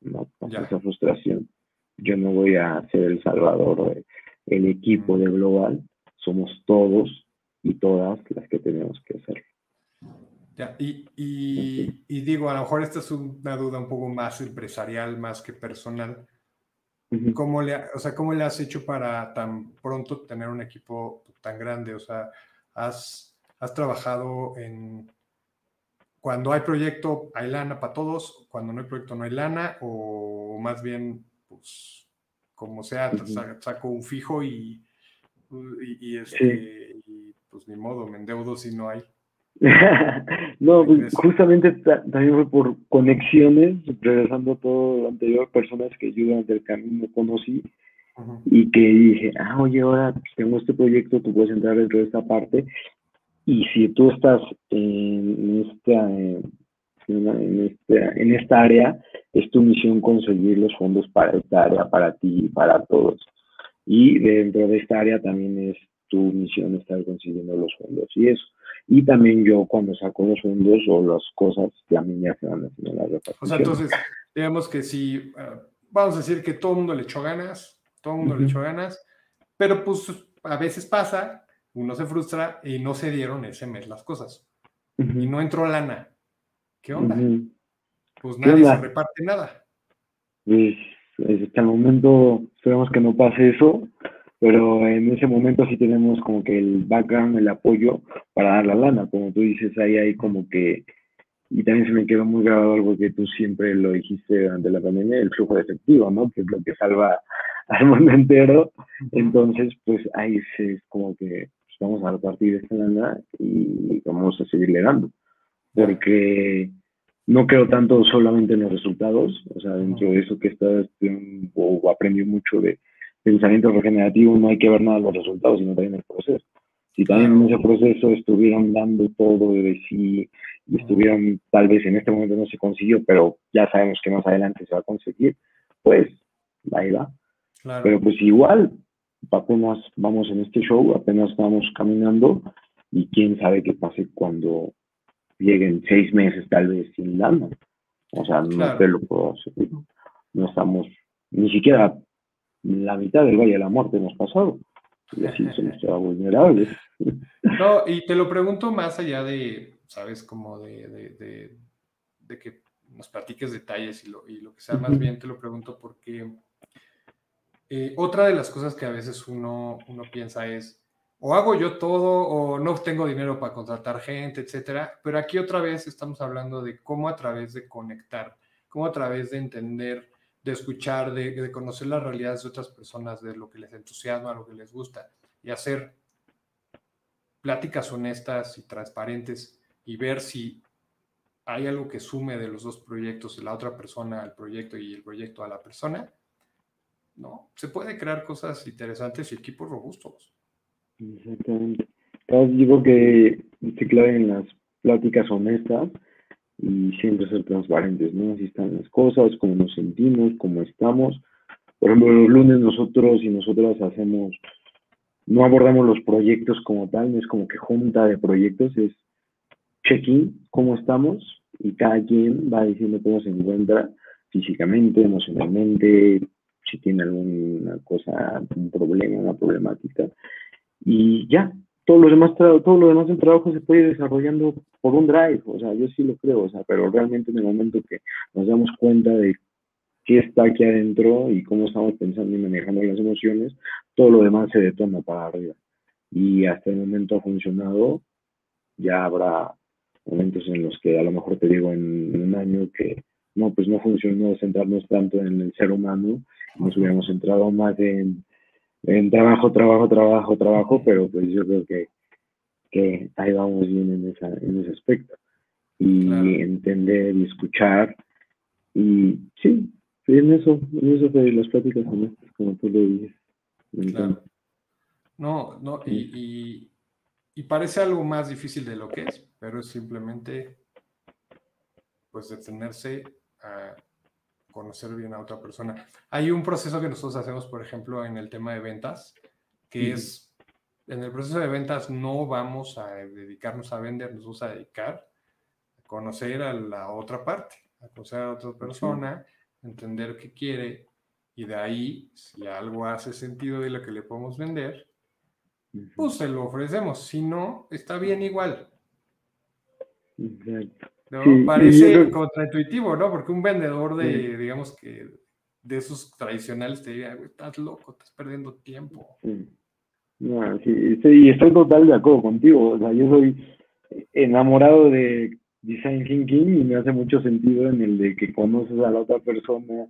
Speaker 2: No pasa esa frustración. Yo no voy a ser el salvador del equipo de Global. Somos todos y todas las que tenemos que hacer.
Speaker 1: Ya, y, y, digo, a lo mejor esta es una duda un poco más empresarial, más que personal. ¿Cómo le, o sea, ¿Cómo le has hecho para tan pronto tener un equipo tan grande? O sea, ¿has, has trabajado en... Cuando hay proyecto, hay lana para todos, cuando no hay proyecto, no hay lana, o más bien, pues, como sea, saco un fijo y, y, este, y pues ni modo, me endeudo si no hay.
Speaker 2: no, pues, justamente también fue por conexiones, regresando a todo lo anterior, personas que yo durante el camino conocí y que dije, ah, oye, ahora tengo este proyecto, tú puedes entrar dentro de esta parte y si tú estás en esta, en esta, en esta área, es tu misión conseguir los fondos para esta área, para ti y para todos. Y dentro de esta área también es tu misión estar consiguiendo los fondos y eso. Y también yo cuando saco los fondos o las cosas, ya a mí me hacen la
Speaker 1: O sea, entonces, digamos que si, eh, vamos a decir que todo el mundo le echó ganas, todo el mundo le echó ganas, pero pues a veces pasa, uno se frustra y no se dieron ese mes las cosas. Y no entró lana. ¿Qué onda? Pues nadie se reparte nada.
Speaker 2: Pues hasta el momento esperemos que no pase eso, pero en ese momento sí tenemos como que el background, el apoyo para dar la lana, como tú dices, ahí hay como que, y también se me quedó muy grabado algo que tú siempre lo dijiste durante la pandemia, el flujo de efectivo, ¿no? Que es lo que salva al mundo entero, entonces pues ahí es como que pues, vamos a repartir esta lana y vamos a seguirle dando, porque no creo tanto solamente en los resultados, o sea, dentro de eso que estás, o aprendí mucho de pensamiento regenerativo no hay que ver nada de los resultados, sino también el proceso. Si también en ese proceso estuvieran dando todo de sí y estuvieran, tal vez en este momento no se consiguió, pero ya sabemos que más adelante se va a conseguir, pues ahí va. Pero pues igual, apenas vamos en este show, apenas vamos caminando y quién sabe qué pase cuando lleguen seis meses tal vez sin lana. O sea, no te lo puedo hacer. No estamos ni siquiera la mitad del Valle de la Muerte hemos pasado. Y así somos vulnerables.
Speaker 1: No, y te lo pregunto más allá de, ¿sabes? Como de, de, de, que nos platiques detalles y lo, y lo que sea, más bien te lo pregunto porque eh, otra de las cosas que a veces uno, uno piensa es, o hago yo todo, o no tengo dinero para contratar gente, etcétera. Pero aquí otra vez estamos hablando de cómo a través de conectar, cómo a través de entender de escuchar, de, conocer las realidades de otras personas, de lo que les entusiasma, lo que les gusta, y hacer pláticas honestas y transparentes y ver si hay algo que sume de los dos proyectos, de la otra persona al proyecto y el proyecto a la persona, ¿no? Se puede crear cosas interesantes y equipos robustos.
Speaker 2: Exactamente. Digo que se clave en las pláticas honestas y siempre ser transparentes, ¿no? Así están las cosas, cómo nos sentimos, cómo estamos, por ejemplo, los lunes nosotros y nosotras hacemos, no abordamos los proyectos como tal, no es como que junta de proyectos, es check-in, cómo estamos, y cada quien va diciendo cómo se encuentra físicamente, emocionalmente, si tiene alguna cosa, un problema, una problemática. Y ya, todo lo demás, todo lo demás del trabajo se puede ir desarrollando por un drive, o sea, yo sí lo creo, o sea, pero realmente en el momento que nos damos cuenta de qué está aquí adentro y cómo estamos pensando y manejando las emociones, todo lo demás se detona para arriba. Y hasta el momento ha funcionado, ya habrá momentos en los que a lo mejor te digo en, un año que no, pues no funcionó centrarnos tanto en el ser humano, nos hubiéramos centrado más en, en trabajo, trabajo, trabajo, trabajo, pero pues yo creo que, que ahí vamos bien en, esa, en ese aspecto. Y entender y escuchar. Y sí, en eso, en eso de las pláticas honestas, como tú lo dices.
Speaker 1: No, no, y, y parece algo más difícil de lo que es, pero es simplemente pues detenerse a conocer bien a otra persona. Hay un proceso que nosotros hacemos, por ejemplo, en el tema de ventas, que es, en el proceso de ventas no vamos a dedicarnos a vender, nos vamos a dedicar a conocer a la otra parte, a conocer a otra persona, entender qué quiere, y de ahí, si algo hace sentido de lo que le podemos vender, pues se lo ofrecemos. Si no, está bien igual. Parece contraintuitivo, ¿no? Porque un vendedor de, digamos que, de esos tradicionales te diría, estás loco, estás perdiendo tiempo.
Speaker 2: No, sí, y estoy total de acuerdo contigo. O sea, yo soy enamorado de Design Thinking y me hace mucho sentido en el de que conoces a la otra persona,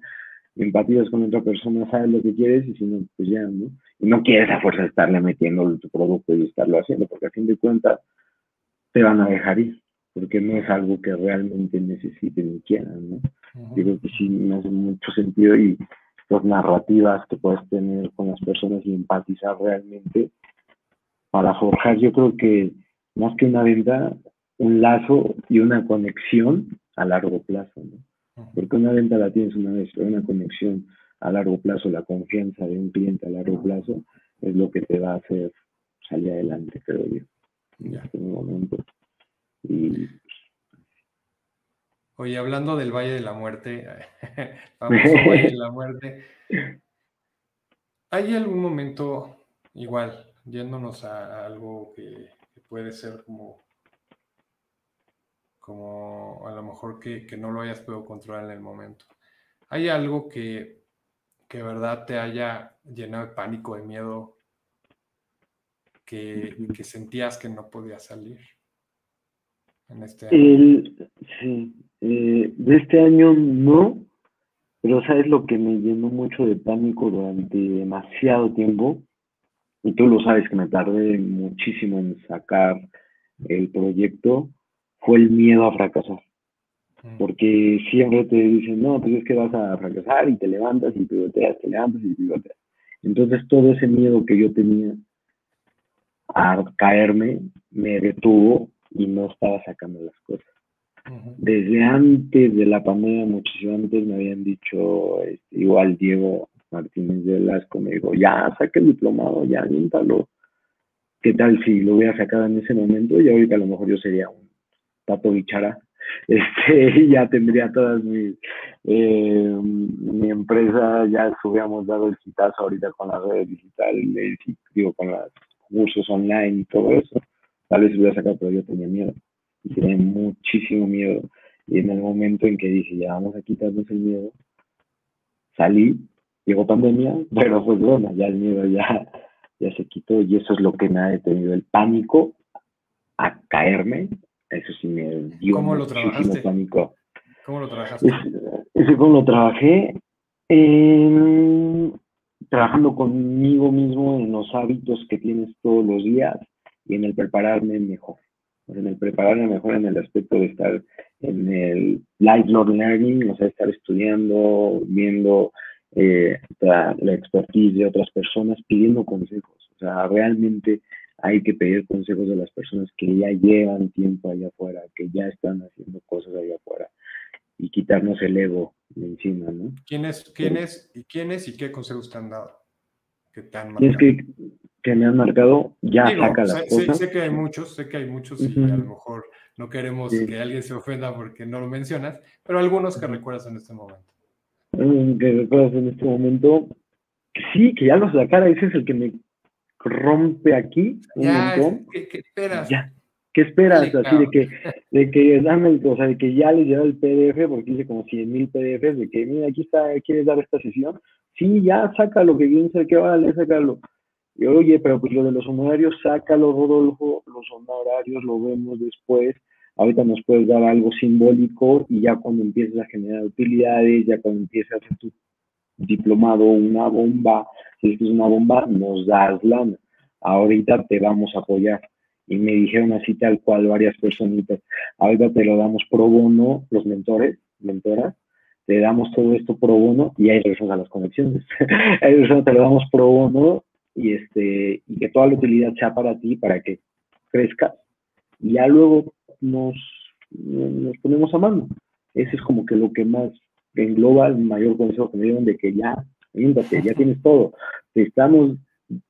Speaker 2: empatías con otra persona, sabes lo que quieres y si no, pues ya, ¿no? Y no quieres a fuerza estarle metiendo tu producto y estarlo haciendo, porque a fin de cuentas te van a dejar ir, porque no es algo que realmente necesiten ni quieran, ¿no? Digo que sí me hace mucho sentido y las narrativas que puedes tener con las personas y empatizar realmente para forjar, yo creo que más que una venta, un lazo y una conexión a largo plazo, ¿no? Porque una venta la tienes una vez, pero una conexión a largo plazo, la confianza de un cliente a largo plazo, es lo que te va a hacer salir adelante, creo yo, en este momento.
Speaker 1: Oye, hablando del Valle de la Muerte, famoso Valle de la Muerte, ¿hay algún momento igual, yéndonos a algo que puede ser como como a lo mejor que, no lo hayas podido controlar en el momento. ¿Hay algo que, que verdad te haya llenado de pánico, de miedo, que, sentías que no podía salir en este
Speaker 2: año? sí, eh, de este año no, pero sabes lo que me llenó mucho de pánico durante demasiado tiempo, y tú lo sabes que me tardé muchísimo en sacar el proyecto, fue el miedo a fracasar. Mm. Porque siempre te dicen, no, pues es que vas a fracasar y te levantas y pivoteas, te levantas y pivoteas. Entonces todo ese miedo que yo tenía a caerme me detuvo y no estaba sacando las cosas. Desde antes de la pandemia, muchísimo antes me habían dicho, este, igual Diego Martínez de Velasco me dijo, ya saca el diplomado, ya aviéntalo. ¿Qué tal si lo hubiera sacado en ese momento? Y ahorita a lo mejor yo sería un Tato Bichara, este, ya tendría todas mis, eh, mi empresa, ya hubiéramos dado el citazo ahorita con la red digital, digo, con los cursos online y todo eso, tal vez hubiera sacado, pero yo tenía miedo, y tenía muchísimo miedo, y en el momento en que dije, ya vamos a quitarnos el miedo, salí, llegó pandemia, pero pues bueno, ya el miedo ya, ya se quitó, y eso es lo que me ha detenido, el pánico a caerme eso sí me dio
Speaker 1: ¿Cómo lo trabajaste?
Speaker 2: pánico.
Speaker 1: ¿Cómo lo trabajaste?
Speaker 2: Ese cómo lo trabajé trabajando conmigo mismo en los hábitos que tienes todos los días y en el prepararme mejor. En el prepararme mejor en el aspecto de estar en el lifelong learning, o sea, estar estudiando, viendo eh, la, la expertise de otras personas, pidiendo consejos. O sea, realmente hay que pedir consejos de las personas que ya llevan tiempo allá afuera, que ya están haciendo cosas allá afuera y quitarnos el ego encima, ¿no?
Speaker 1: ¿Quiénes, quiénes, y quiénes y qué consejos te han dado?
Speaker 2: Te han marcado. que, que me han marcado, ya saca las cosas.
Speaker 1: Sé, que hay muchos, sé que hay muchos y a lo mejor no queremos que alguien se ofenda porque no lo mencionas, pero algunos que recuerdas en este momento.
Speaker 2: Que recuerdas en este momento, sí, que ya los sacara, ese es el que me rompe aquí
Speaker 1: un montón. ¿qué, esperas?
Speaker 2: Ya. ¿Qué esperas? Así de que, de que dame, o sea, de que ya les lleva el PDF, porque hice como 100 mil PDFs, de que, mira, aquí está, ¿quieres dar esta sesión? Sí, ya, sácalo, que bien sé que vale, sácalo. Y oye, pero pues lo de los honorarios, sácalo, Rodolfo, los honorarios lo vemos después. Ahorita nos puedes dar algo simbólico y ya cuando empieces a generar utilidades, ya cuando empieces a hacer tu diplomado, una bomba, si es que es una bomba, nos das lana. Ahorita te vamos a apoyar. Y me dijeron así tal cual varias personitas, ahorita te lo damos pro bono, los mentores, mentoras, te damos todo esto pro bono y ahí regresamos a las conexiones. ahí te lo damos pro bono y, este, y que toda la utilidad sea para ti, para que crezcas. Y ya luego nos, nos ponemos a mano. Ese es como que lo que más engloba el mayor consejo que me dieron de que ya, ya tienes todo. Estamos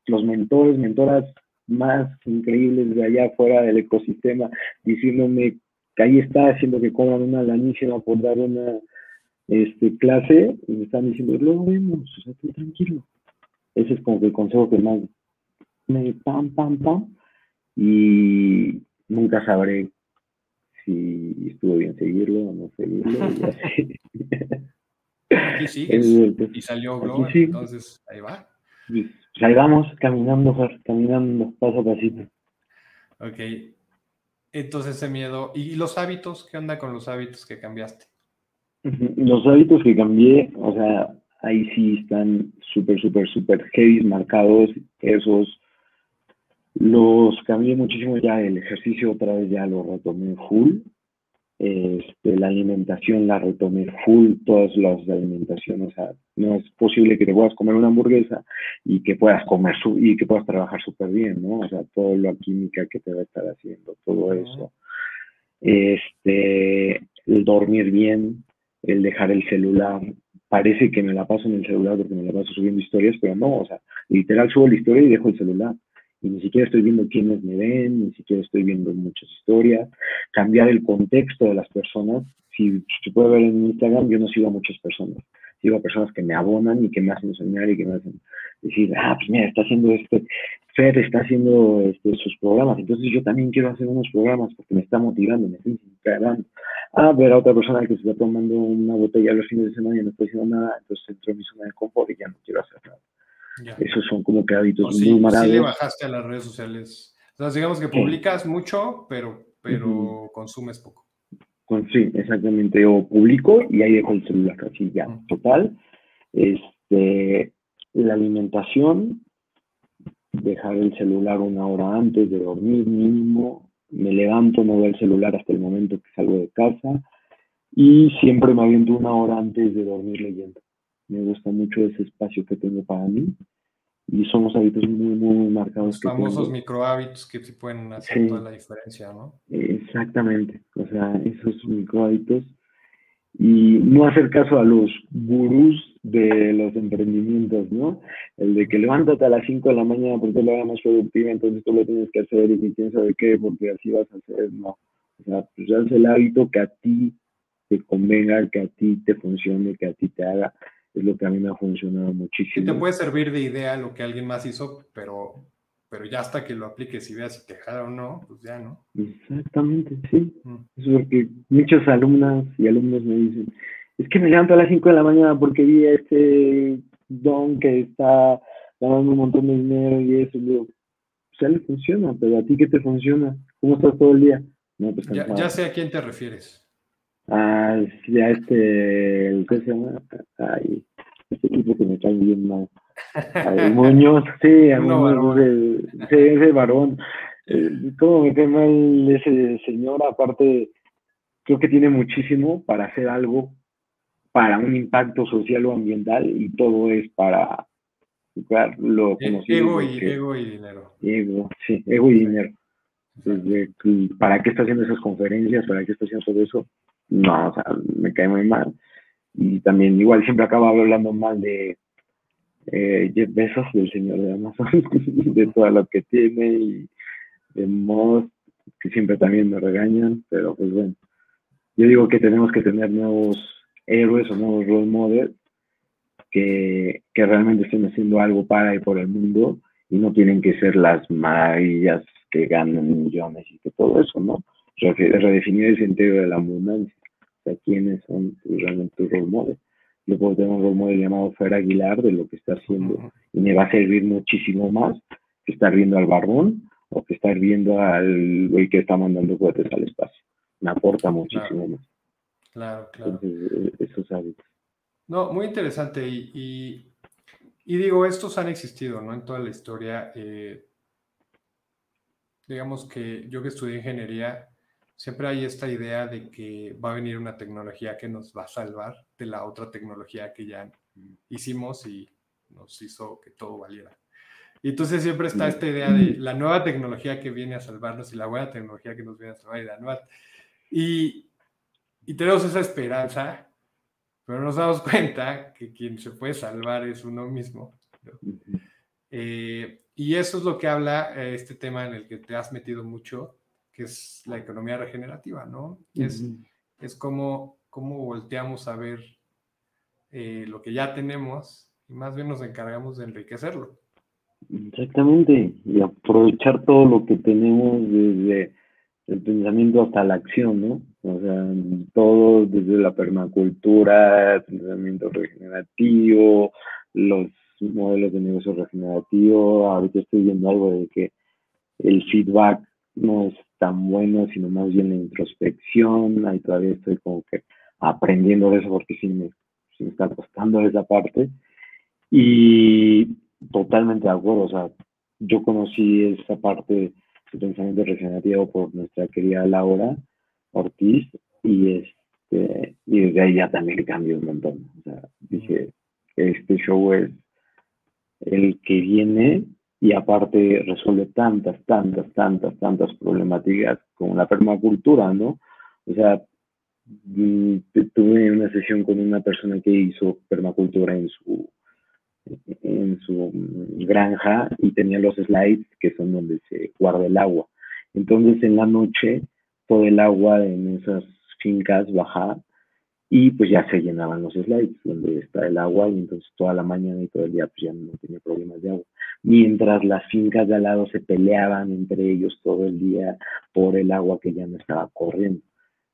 Speaker 2: los mentores, mentoras más increíbles de allá afuera del ecosistema diciéndome que ahí está haciendo que cobran una lanísima por dar una este, clase y me están diciendo, lo vemos, o sea, tú tranquilo. Ese es como que el consejo que más me pam, pam, pam, y nunca sabré si estuvo bien seguirlo o no seguirlo.
Speaker 1: Aquí sigues, y salió Globo, entonces ahí va.
Speaker 2: Pues ahí vamos, caminando, caminando paso a pasito.
Speaker 1: Ok. Entonces ese miedo. ¿Y los hábitos? ¿Qué onda con los hábitos que cambiaste?
Speaker 2: Los hábitos que cambié, o sea, ahí sí están súper, súper, súper heavy marcados. Esos los cambié muchísimo ya. El ejercicio otra vez ya lo retomé full. Este, la alimentación la retomé full, todas las alimentaciones, o sea, no es posible que te puedas comer una hamburguesa y que puedas comer su, y que puedas trabajar súper bien, ¿no? O sea, toda la química que te va a estar haciendo, todo eso. Este, el dormir bien, el dejar el celular, parece que me la paso en el celular porque me la paso subiendo historias, pero no, o sea, literal subo la historia y dejo el celular. Y ni siquiera estoy viendo quiénes me ven, ni siquiera estoy viendo muchas historias. Cambiar el contexto de las personas. Si se puede ver en Instagram, yo no sigo a muchas personas. Sigo a personas que me abonan y que me hacen soñar y que me hacen decir, ah, pues mira, está haciendo este, Fer está haciendo este, sus programas, entonces yo también quiero hacer unos programas porque me está motivando, me está inspirando a ver a otra persona que se está tomando una botella los fines de semana y no está haciendo nada, entonces entro en mi zona de confort y ya no quiero hacer nada. Esos son como que hábitos muy maravillosos. Sí
Speaker 1: le bajaste a las redes sociales. O sea, digamos que publicas mucho, pero, pero consumes poco.
Speaker 2: Sí, exactamente. O publico y ahí dejo el celular así ya. Total. Este, la alimentación, dejar el celular una hora antes de dormir mínimo, me levanto, no veo el celular hasta el momento que salgo de casa y siempre me aviento una hora antes de dormir leyendo. Me gusta mucho ese espacio que tengo para mí y son los hábitos muy, muy marcados.
Speaker 1: Los famosos micro hábitos que sí pueden hacer toda la diferencia, ¿no?
Speaker 2: Exactamente, o sea, esos micro hábitos y no hacer caso a los gurús de los emprendimientos, ¿no? El de que levántate a las 5 de la mañana porque lo haga más productiva, entonces tú lo tienes que hacer y quién sabe qué, porque así vas a hacer, no. O sea, pues haz el hábito que a ti te convenga, que a ti te funcione, que a ti te haga. Es lo que a mí me ha funcionado muchísimo.
Speaker 1: Y te puede servir de idea lo que alguien más hizo, pero pero ya hasta que lo apliques y veas si te jala o no, pues ya, ¿no?
Speaker 2: Exactamente, sí. Mm. Es porque muchas alumnas y alumnos me dicen, es que me levanto a las 5 de la mañana porque vi a este don que está dando un montón de dinero y eso. Y digo, pues ya le funciona, pero a ti qué te funciona? ¿Cómo estás todo el día?
Speaker 1: No, pues ya, ya, sé a quién te refieres.
Speaker 2: Ah, sí, a este, ¿qué se llama? Ay, este tipo que me cae bien mal. Ay, Muñoz, sí, a Muñoz, ese, ese varón. Eh, ¿Cómo me cae mal ese señor? Aparte, creo que tiene muchísimo para hacer algo para un impacto social o ambiental y todo es para lo
Speaker 1: e-, Ego y, ego y dinero.
Speaker 2: Ego, sí, ego y dinero. ¿Para qué está haciendo esas conferencias? ¿Para qué está haciendo todo eso? No, o sea, me cae muy mal. y también igual siempre acaba hablando mal de eh, Jeff Bezos, del señor de Amazon, de todo lo que tiene y de Moss, que siempre también me regañan, pero pues bueno, yo digo que tenemos que tener nuevos héroes o nuevos role models que, que realmente estén haciendo algo para y por el mundo y no tienen que ser las maravillas que ganan millones y que todo eso, ¿no? Redefinir el sentido de la abundancia, o sea, quiénes son realmente tus role models. Yo puedo tener un role model llamado Fer Aguilar de lo que está haciendo y me va a servir muchísimo más que estar viendo al barbón o que estar viendo al güey que está mandando cohetes al espacio. Me aporta muchísimo más.
Speaker 1: Claro, claro.
Speaker 2: Entonces, e-, esos hábitos.
Speaker 1: No, muy interesante. Y, y, digo, estos han existido, ¿no? En toda la historia. Eh, digamos que yo que estudié ingeniería, siempre hay esta idea de que va a venir una tecnología que nos va a salvar de la otra tecnología que ya hicimos y nos hizo que todo valiera. Y entonces siempre está esta idea de la nueva tecnología que viene a salvarnos y la buena tecnología que nos viene a salvar y la nueva. Y, y tenemos esa esperanza, pero nos damos cuenta que quien se puede salvar es uno mismo. Eh, y eso es lo que habla eh, este tema en el que te has metido mucho, que es la economía regenerativa, ¿no? Es, es como, como volteamos a ver eh, lo que ya tenemos y más bien nos encargamos de enriquecerlo.
Speaker 2: Exactamente, y aprovechar todo lo que tenemos desde el pensamiento hasta la acción, ¿no? O sea, todo desde la permacultura, el pensamiento regenerativo, los modelos de negocio regenerativo. Ahorita estoy viendo algo de que el feedback no es tan bueno, sino más bien la introspección. Ahí todavía estoy como que aprendiendo de eso porque sí me, sí me está costando esa parte. Y totalmente de acuerdo, o sea, yo conocí esa parte de pensamiento regenerativo por nuestra querida Laura Ortiz y este y desde ahí ya también cambió un montón. O sea, dije, este show es el que viene y aparte resuelve tantas, tantas, tantas, tantas problemáticas como la permacultura, ¿no? O sea, mm, tuve una sesión con una persona que hizo permacultura en su en su granja y tenía los slides que son donde se guarda el agua. Entonces en la noche todo el agua en esas fincas bajaba y pues ya se llenaban los slides donde está el agua y entonces toda la mañana y todo el día pues ya no tenía problemas de agua. Mientras las fincas de al lado se peleaban entre ellos todo el día por el agua que ya no estaba corriendo.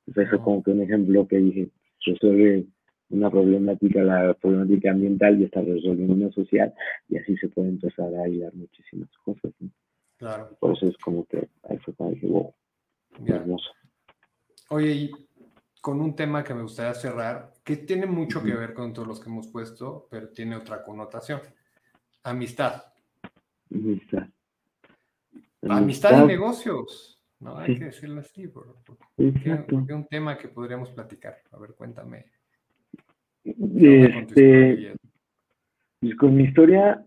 Speaker 2: Entonces eso es como que un ejemplo que dije, resuelve una problemática, la problemática ambiental y está resolviendo una social y así se puede empezar a ayudar muchísimas cosas.
Speaker 1: Claro.
Speaker 2: Por eso es como que ahí fue cuando dije, wow, hermoso.
Speaker 1: Oye, y con un tema que me gustaría cerrar, que tiene mucho que ver con todos los que hemos puesto, pero tiene otra connotación. Amistad.
Speaker 2: Amistad.
Speaker 1: Amistad, en negocios. No hay que decirlo así, porque, es un tema que podríamos platicar. A ver, cuéntame.
Speaker 2: Este, pues con mi historia,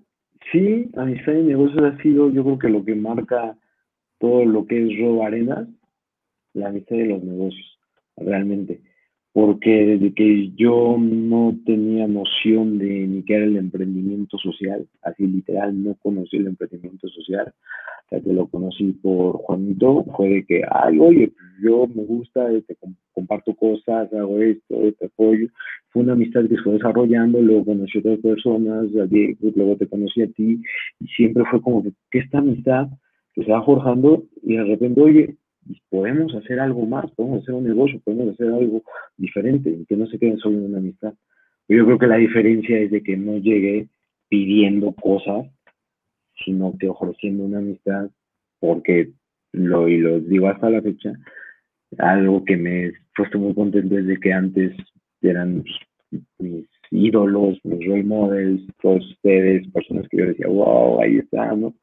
Speaker 2: sí, amistad en negocios ha sido, yo creo que lo que marca todo lo que es Robo Arenas, la amistad de los negocios realmente. Porque desde que yo no tenía noción de ni qué era el emprendimiento social, así literal no conocí el emprendimiento social, hasta que lo conocí por Juanito, fue de que, ay, oye, yo me gusta, te comparto cosas, hago esto, te apoyo. Fue una amistad que se fue desarrollando, luego conocí a otras personas, luego te conocí a ti, y siempre fue como que esta amistad que se va forjando y de repente, oye, podemos hacer algo más, podemos hacer un negocio, podemos hacer algo diferente, que no se queden solo en una amistad. Yo creo que la diferencia es de que no llegue pidiendo cosas, sino que ofreciendo una amistad, porque lo, y lo digo hasta la fecha, algo que me he puesto muy contento desde que antes eran mis ídolos, mis role models, todos ustedes, personas que yo decía, wow, ahí está, ¿no?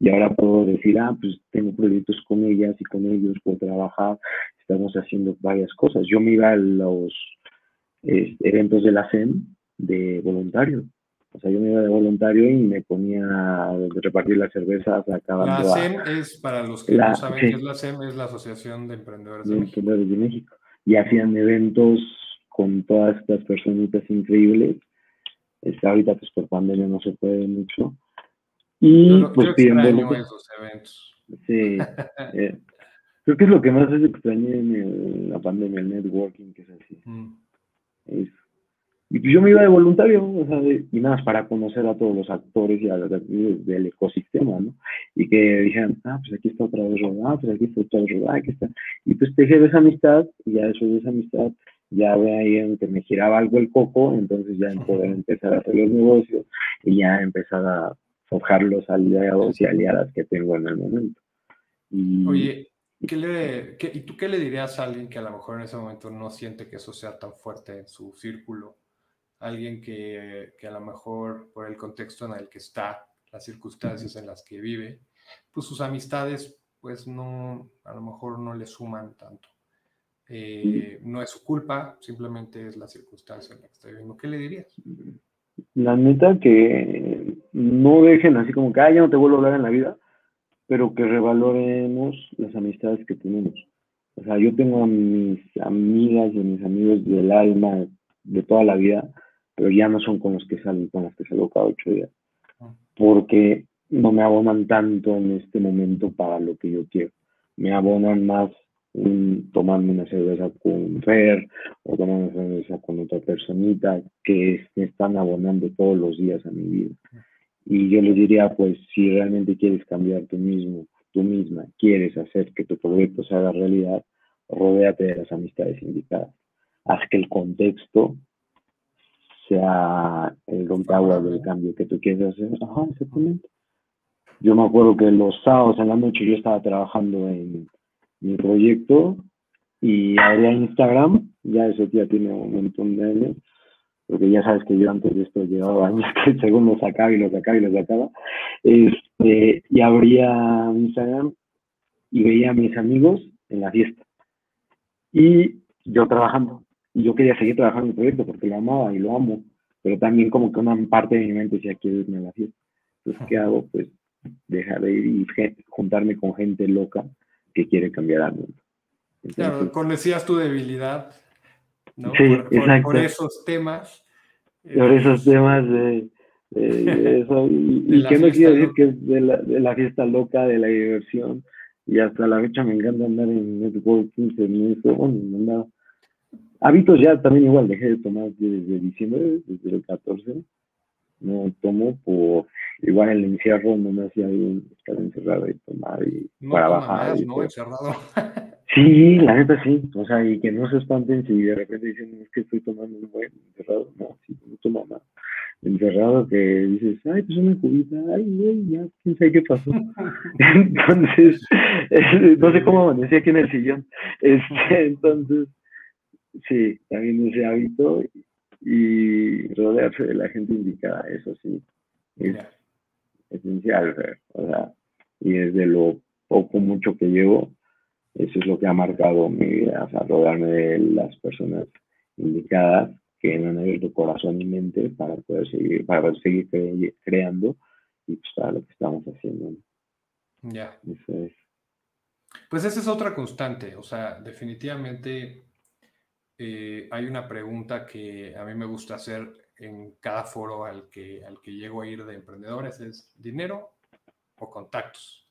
Speaker 2: Y ahora puedo decir, ah, pues tengo proyectos con ellas y con ellos puedo trabajar, estamos haciendo varias cosas. Yo me iba a los eh, eventos de la CEM de voluntario. O sea, yo me iba de voluntario y me ponía a repartir las cervezas
Speaker 1: La CEM es, para los que no saben qué es la CEM, es la Asociación de Emprendedores de,
Speaker 2: México. de México. Y hacían eventos con todas estas personitas increíbles. Este, ahorita pues por pandemia no se puede mucho. Y pues pidiendo... esos eventos. Sí. Eh, creo que es lo que más es extrañé en la pandemia, el networking, que es así. Mm. y pues yo me iba de voluntario, o sea, y nada más para conocer a todos los actores y a del ecosistema, ¿no? Y que dijeran, ah, pues aquí está otra vez Rodá, ah, pues aquí está otra vez Rodá, aquí está. Y pues te de esa amistad, y ya eso de esa amistad, ya ve ahí en que me giraba algo el coco, entonces ya poder empezar a hacer los negocios y ya empezar a forjar los aliados y aliadas que tengo en el momento.
Speaker 1: Oye, ¿qué le, ¿y tú qué le dirías a alguien que a lo mejor en ese momento no siente que eso sea tan fuerte en su círculo? Alguien que, que a lo mejor por el contexto en el que está, las circunstancias en las que vive, pues sus amistades pues no, a lo mejor no le suman tanto. Eh, no es su culpa, simplemente es la circunstancia en la que está viviendo. ¿Qué le dirías?
Speaker 2: La neta que no dejen así como que, ah, ya no te vuelvo a hablar en la vida, pero que revaloremos las amistades que tenemos. O sea, yo tengo a mis amigas y a mis amigos del alma de toda la vida, pero ya no son con los que salgo, con los que salgo cada ocho días. Porque no me abonan tanto en este momento para lo que yo quiero. Me abonan más un, tomarme una cerveza con Fer o tomarme una cerveza con otra personita que me están abonando todos los días a mi vida. Y yo les diría, pues, si realmente quieres cambiar tú mismo, tú misma, quieres hacer que tu proyecto se haga realidad, rodéate de las amistades indicadas. Haz que el contexto sea el rompeaguas del cambio que tú quieres hacer. Ajá, exactamente. Yo me acuerdo que los sábados en la noche yo estaba trabajando en mi proyecto y abría Instagram, ya ese día tiene un montón de años, porque ya sabes que yo antes de esto llevaba años que según lo sacaba y lo sacaba y lo sacaba, este, y abría Instagram y veía a mis amigos en la fiesta. Y yo trabajando. Y yo quería seguir trabajando en el proyecto porque lo amaba y lo amo, pero también como que una parte de mi mente decía, quiero irme a la fiesta. Entonces, ¿qué hago? Pues dejar de ir y juntarme con gente loca que quiere cambiar al mundo.
Speaker 1: claro, conocías tu debilidad ¿no? por, por, esos temas.
Speaker 2: Por esos temas de, eso. Y, qué no quiere decir que es de la, de la, fiesta loca, de la diversión. Y hasta la fecha me encanta andar en networking, en eso. Bueno, Hábitos ya también igual, dejé de tomar desde diciembre, desde el 14. No tomo por igual el encierro no me hacía bien estar encerrado y tomar y para bajar. ¿no? Encerrado. sí, la neta sí. O sea, y que no se espanten si de repente dicen, es que estoy tomando un buen encerrado. No, sí, no tomo nada. Encerrado que dices, ay, pues una cubita, ay, güey, ya, quién sabe qué pasó. entonces, no sé cómo amanecí aquí en el sillón. Este, entonces, sí, también ese hábito y rodearse de la gente indicada, eso sí. Es, esencial, o sea, y desde lo poco, mucho que llevo, eso es lo que ha marcado mi vida, o sea, rodearme de las personas indicadas que me han abierto corazón y mente para poder seguir, para seguir creando y pues para lo que estamos haciendo.
Speaker 1: Ya. Pues esa es otra constante, o sea, definitivamente eh, hay una pregunta que a mí me gusta hacer en cada foro al que, al que llego a ir de emprendedores es dinero o contactos.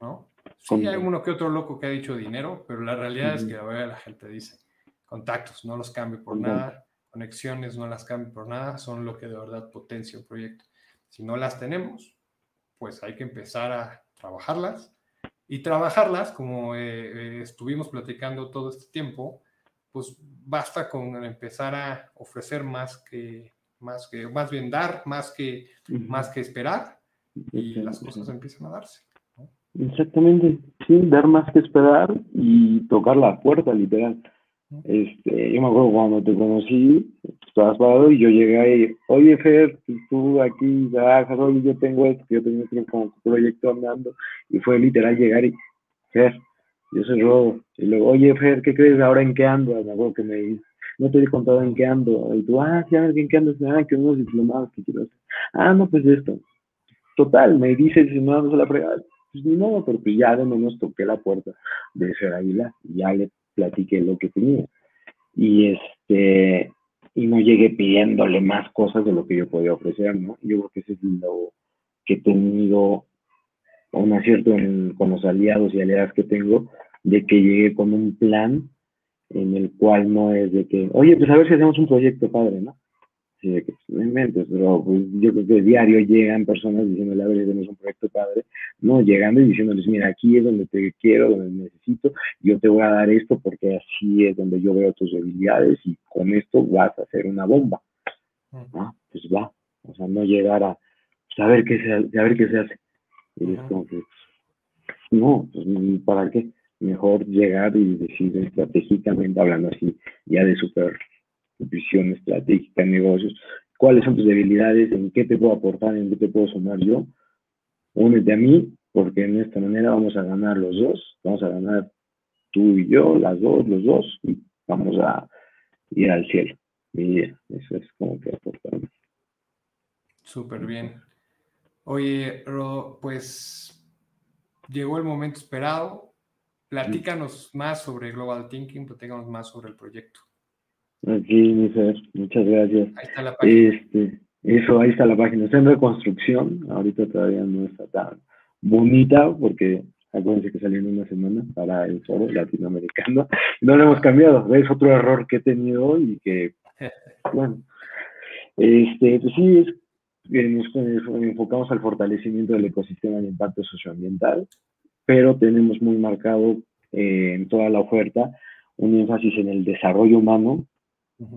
Speaker 1: ¿No? Sí, hay uno que otro loco que ha dicho dinero, pero la realidad es que la la gente dice contactos, no los cambio por nada, conexiones no las cambio por nada, son lo que de verdad potencia un proyecto. Si no las tenemos, pues hay que empezar a trabajarlas y trabajarlas, como eh, eh, estuvimos platicando todo este tiempo, pues basta con empezar a ofrecer más que, más que, más bien dar, más que, más que esperar, y las cosas empiezan a darse.
Speaker 2: Exactamente, sí, dar más que esperar y tocar la puerta, literal. Este, yo me acuerdo cuando te conocí, estabas parado y yo llegué ahí, oye Fer, tú aquí trabajas, oye yo tengo esto, yo tengo un proyecto andando, y fue literal llegar y, Fer, yo soy Robo. Y luego, oye, Fer, ¿qué crees ahora en qué ando? Me que me dice, no te he contado en qué ando. Y tú, ah, ver, ¿en qué ando? Ah, que unos diplomados que quiero hacer. Ah, no, pues esto. Total, me dice, si no vamos a la fregada, pues ni modo, pero pues ya de menos toqué la puerta de ser Águila y ya le platiqué lo que tenía. y este y no llegué pidiéndole más cosas de lo que yo podía ofrecer, ¿no? Yo creo que ese es lo que he tenido un acierto con los aliados y aliadas que tengo, de que llegué con un plan en el cual no es de que, oye, pues a ver si hacemos un proyecto padre, ¿no? Sí, de que pues, pero pues, yo creo que diario llegan personas diciéndole, a ver, si hacemos un proyecto padre, no, llegando y diciéndoles, mira, aquí es donde te quiero, donde necesito, yo te voy a dar esto porque así es donde yo veo tus debilidades y con esto vas a hacer una bomba. ¿no? Pues va, o sea, no llegar a saber pues, qué se, a ver qué se hace. Y es como que, no, pues, ¿para qué? mejor llegar y decir estratégicamente, hablando así, ya de supervisión estratégica negocios, cuáles son tus debilidades, en qué te puedo aportar, en qué te puedo sumar yo. Únete a mí, porque en esta manera vamos a ganar los dos, vamos a ganar tú y yo, las dos, los dos, y vamos a ir al cielo. Y eso es como que aportarme.
Speaker 1: Súper bien. Oye, Rodo, pues llegó el momento esperado. Platícanos más sobre Global Thinking, platícanos más sobre el proyecto.
Speaker 2: Aquí, Miser, muchas gracias.
Speaker 1: Ahí está la página.
Speaker 2: Este, eso, ahí está la página. Está en reconstrucción. Ahorita todavía no está tan bonita porque acuérdense que salió en una semana para el foro latinoamericano. No lo hemos cambiado. Es otro error que he tenido y que, bueno, este, pues sí, es nos enfocamos al fortalecimiento del ecosistema de impacto socioambiental pero tenemos muy marcado eh, en toda la oferta un énfasis en el desarrollo humano,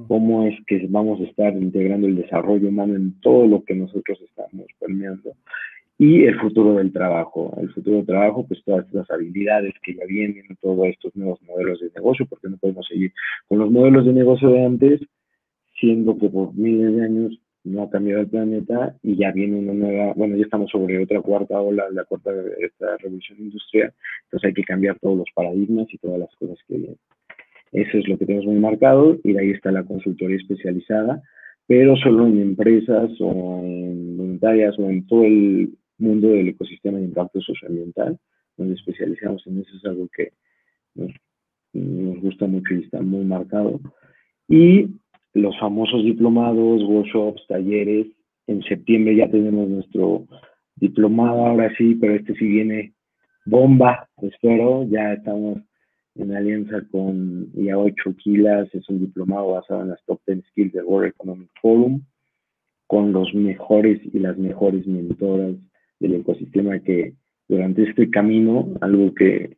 Speaker 2: cómo es que vamos a estar integrando el desarrollo humano en todo lo que nosotros estamos permeando y el futuro del trabajo. El futuro del trabajo, pues todas las habilidades que ya vienen, todos estos nuevos modelos de negocio, porque no podemos seguir con los modelos de negocio de antes, siendo que por miles de años no ha cambiado el planeta y ya viene una nueva, bueno, ya estamos sobre otra cuarta ola, la cuarta esta revolución industrial, entonces hay que cambiar todos los paradigmas y todas las cosas que vienen. Eso es lo que tenemos muy marcado y de ahí está la consultoría especializada, pero solo en empresas o en voluntarias o en todo el mundo del ecosistema de impacto socioambiental, donde especializamos en eso es algo que nos, nos gusta mucho y está muy marcado. Y los famosos diplomados, workshops, talleres. En septiembre ya tenemos nuestro diplomado, ahora sí, pero este sí viene bomba, espero. Ya estamos en alianza con IA8 Kilas, es un diplomado basado en las top 10 skills del World Economic Forum, con los mejores y las mejores mentoras del ecosistema que durante este camino, algo que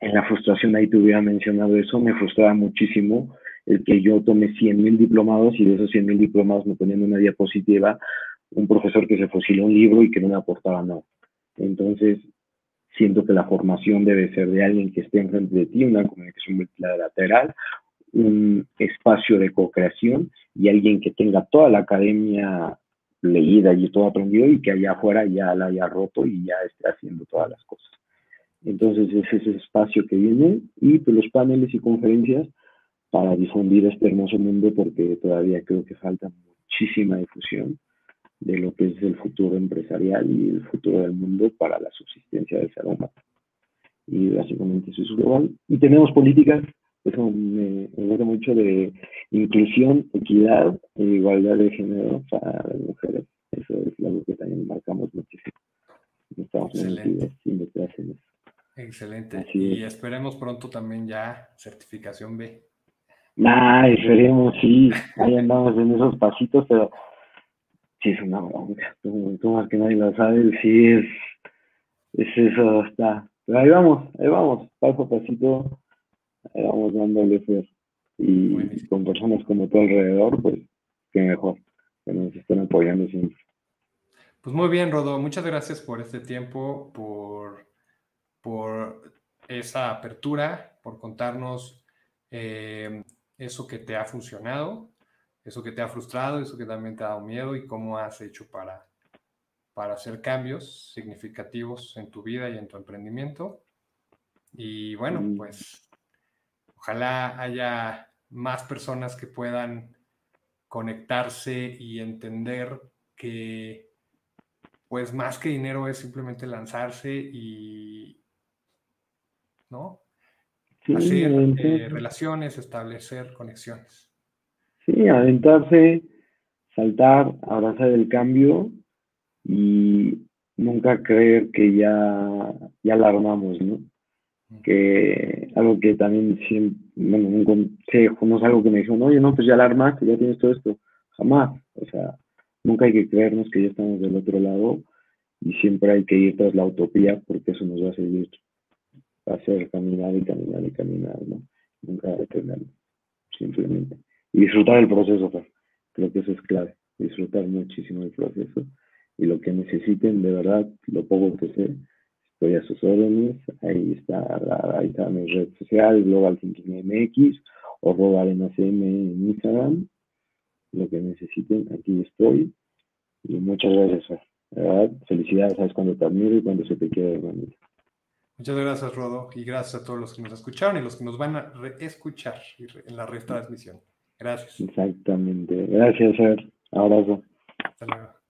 Speaker 2: en la frustración ahí te hubiera mencionado eso, me frustraba muchísimo el que yo tome 100.000 diplomados y de esos 100.000 diplomados me ponían una diapositiva un profesor que se fusiló un libro y que no me aportaba nada. Entonces, siento que la formación debe ser de alguien que esté enfrente de ti, una comunicación multilateral, un espacio de co-creación y alguien que tenga toda la academia leída y todo aprendido y que allá afuera ya la haya roto y ya esté haciendo todas las cosas. Entonces es ese espacio que viene y pues, los paneles y conferencias para difundir este hermoso mundo porque todavía creo que falta muchísima difusión de lo que es el futuro empresarial y el futuro del mundo para la subsistencia del ser humano. Y básicamente eso es global. Y tenemos políticas, eso me, gusta mucho, de inclusión, equidad e igualdad de género para las mujeres. Eso es algo que también marcamos muchísimo. Estamos
Speaker 1: Excelente. en eso. Excelente. y esperemos pronto también ya certificación B.
Speaker 2: Nah, esperemos, sí, ahí andamos en esos pasitos, pero sí es una bronca, tú, más que nadie lo sabe, sí es, es eso, está, pero ahí vamos, ahí vamos, paso a pasito, ahí vamos dándole fe, y con personas como tú alrededor, pues qué mejor, que nos estén apoyando siempre.
Speaker 1: Pues muy bien, Rodo, muchas gracias por este tiempo, por, por esa apertura, por contarnos eh, eso que te ha funcionado, eso que te ha frustrado, eso que también te ha dado miedo y cómo has hecho para, para hacer cambios significativos en tu vida y en tu emprendimiento. Y bueno, mm. pues ojalá haya más personas que puedan conectarse y entender que pues más que dinero es simplemente lanzarse y, ¿no? Hacer eh, relaciones, establecer conexiones.
Speaker 2: Sí, aventarse, saltar, abrazar el cambio y nunca creer que ya, ya la armamos, ¿no? Que algo que también siempre, bueno, no es algo que me dijeron, oye, no, pues ya la armaste, ya tienes todo esto. Jamás. O sea, nunca hay que creernos que ya estamos del otro lado y siempre hay que ir tras la utopía porque eso nos va a seguir a hacer caminar y caminar y caminar, ¿no? Nunca detenerlo, simplemente. Y disfrutar el proceso, creo que eso es clave, disfrutar muchísimo el proceso y lo que necesiten, de verdad, lo poco que sé, estoy a sus órdenes, ahí está, ahí está mi red social, Global Thinking MX, o Global NCM en Instagram, lo que necesiten, aquí estoy, y muchas gracias, de verdad, felicidades, sabes cuando te admiro y cuando se te quede, hermanito.
Speaker 1: Muchas gracias, Rodo, y gracias a todos los que nos escucharon y los que nos van a escuchar en la retransmisión. Gracias.
Speaker 2: Exactamente. Gracias, Ser. Abrazo. Hasta luego.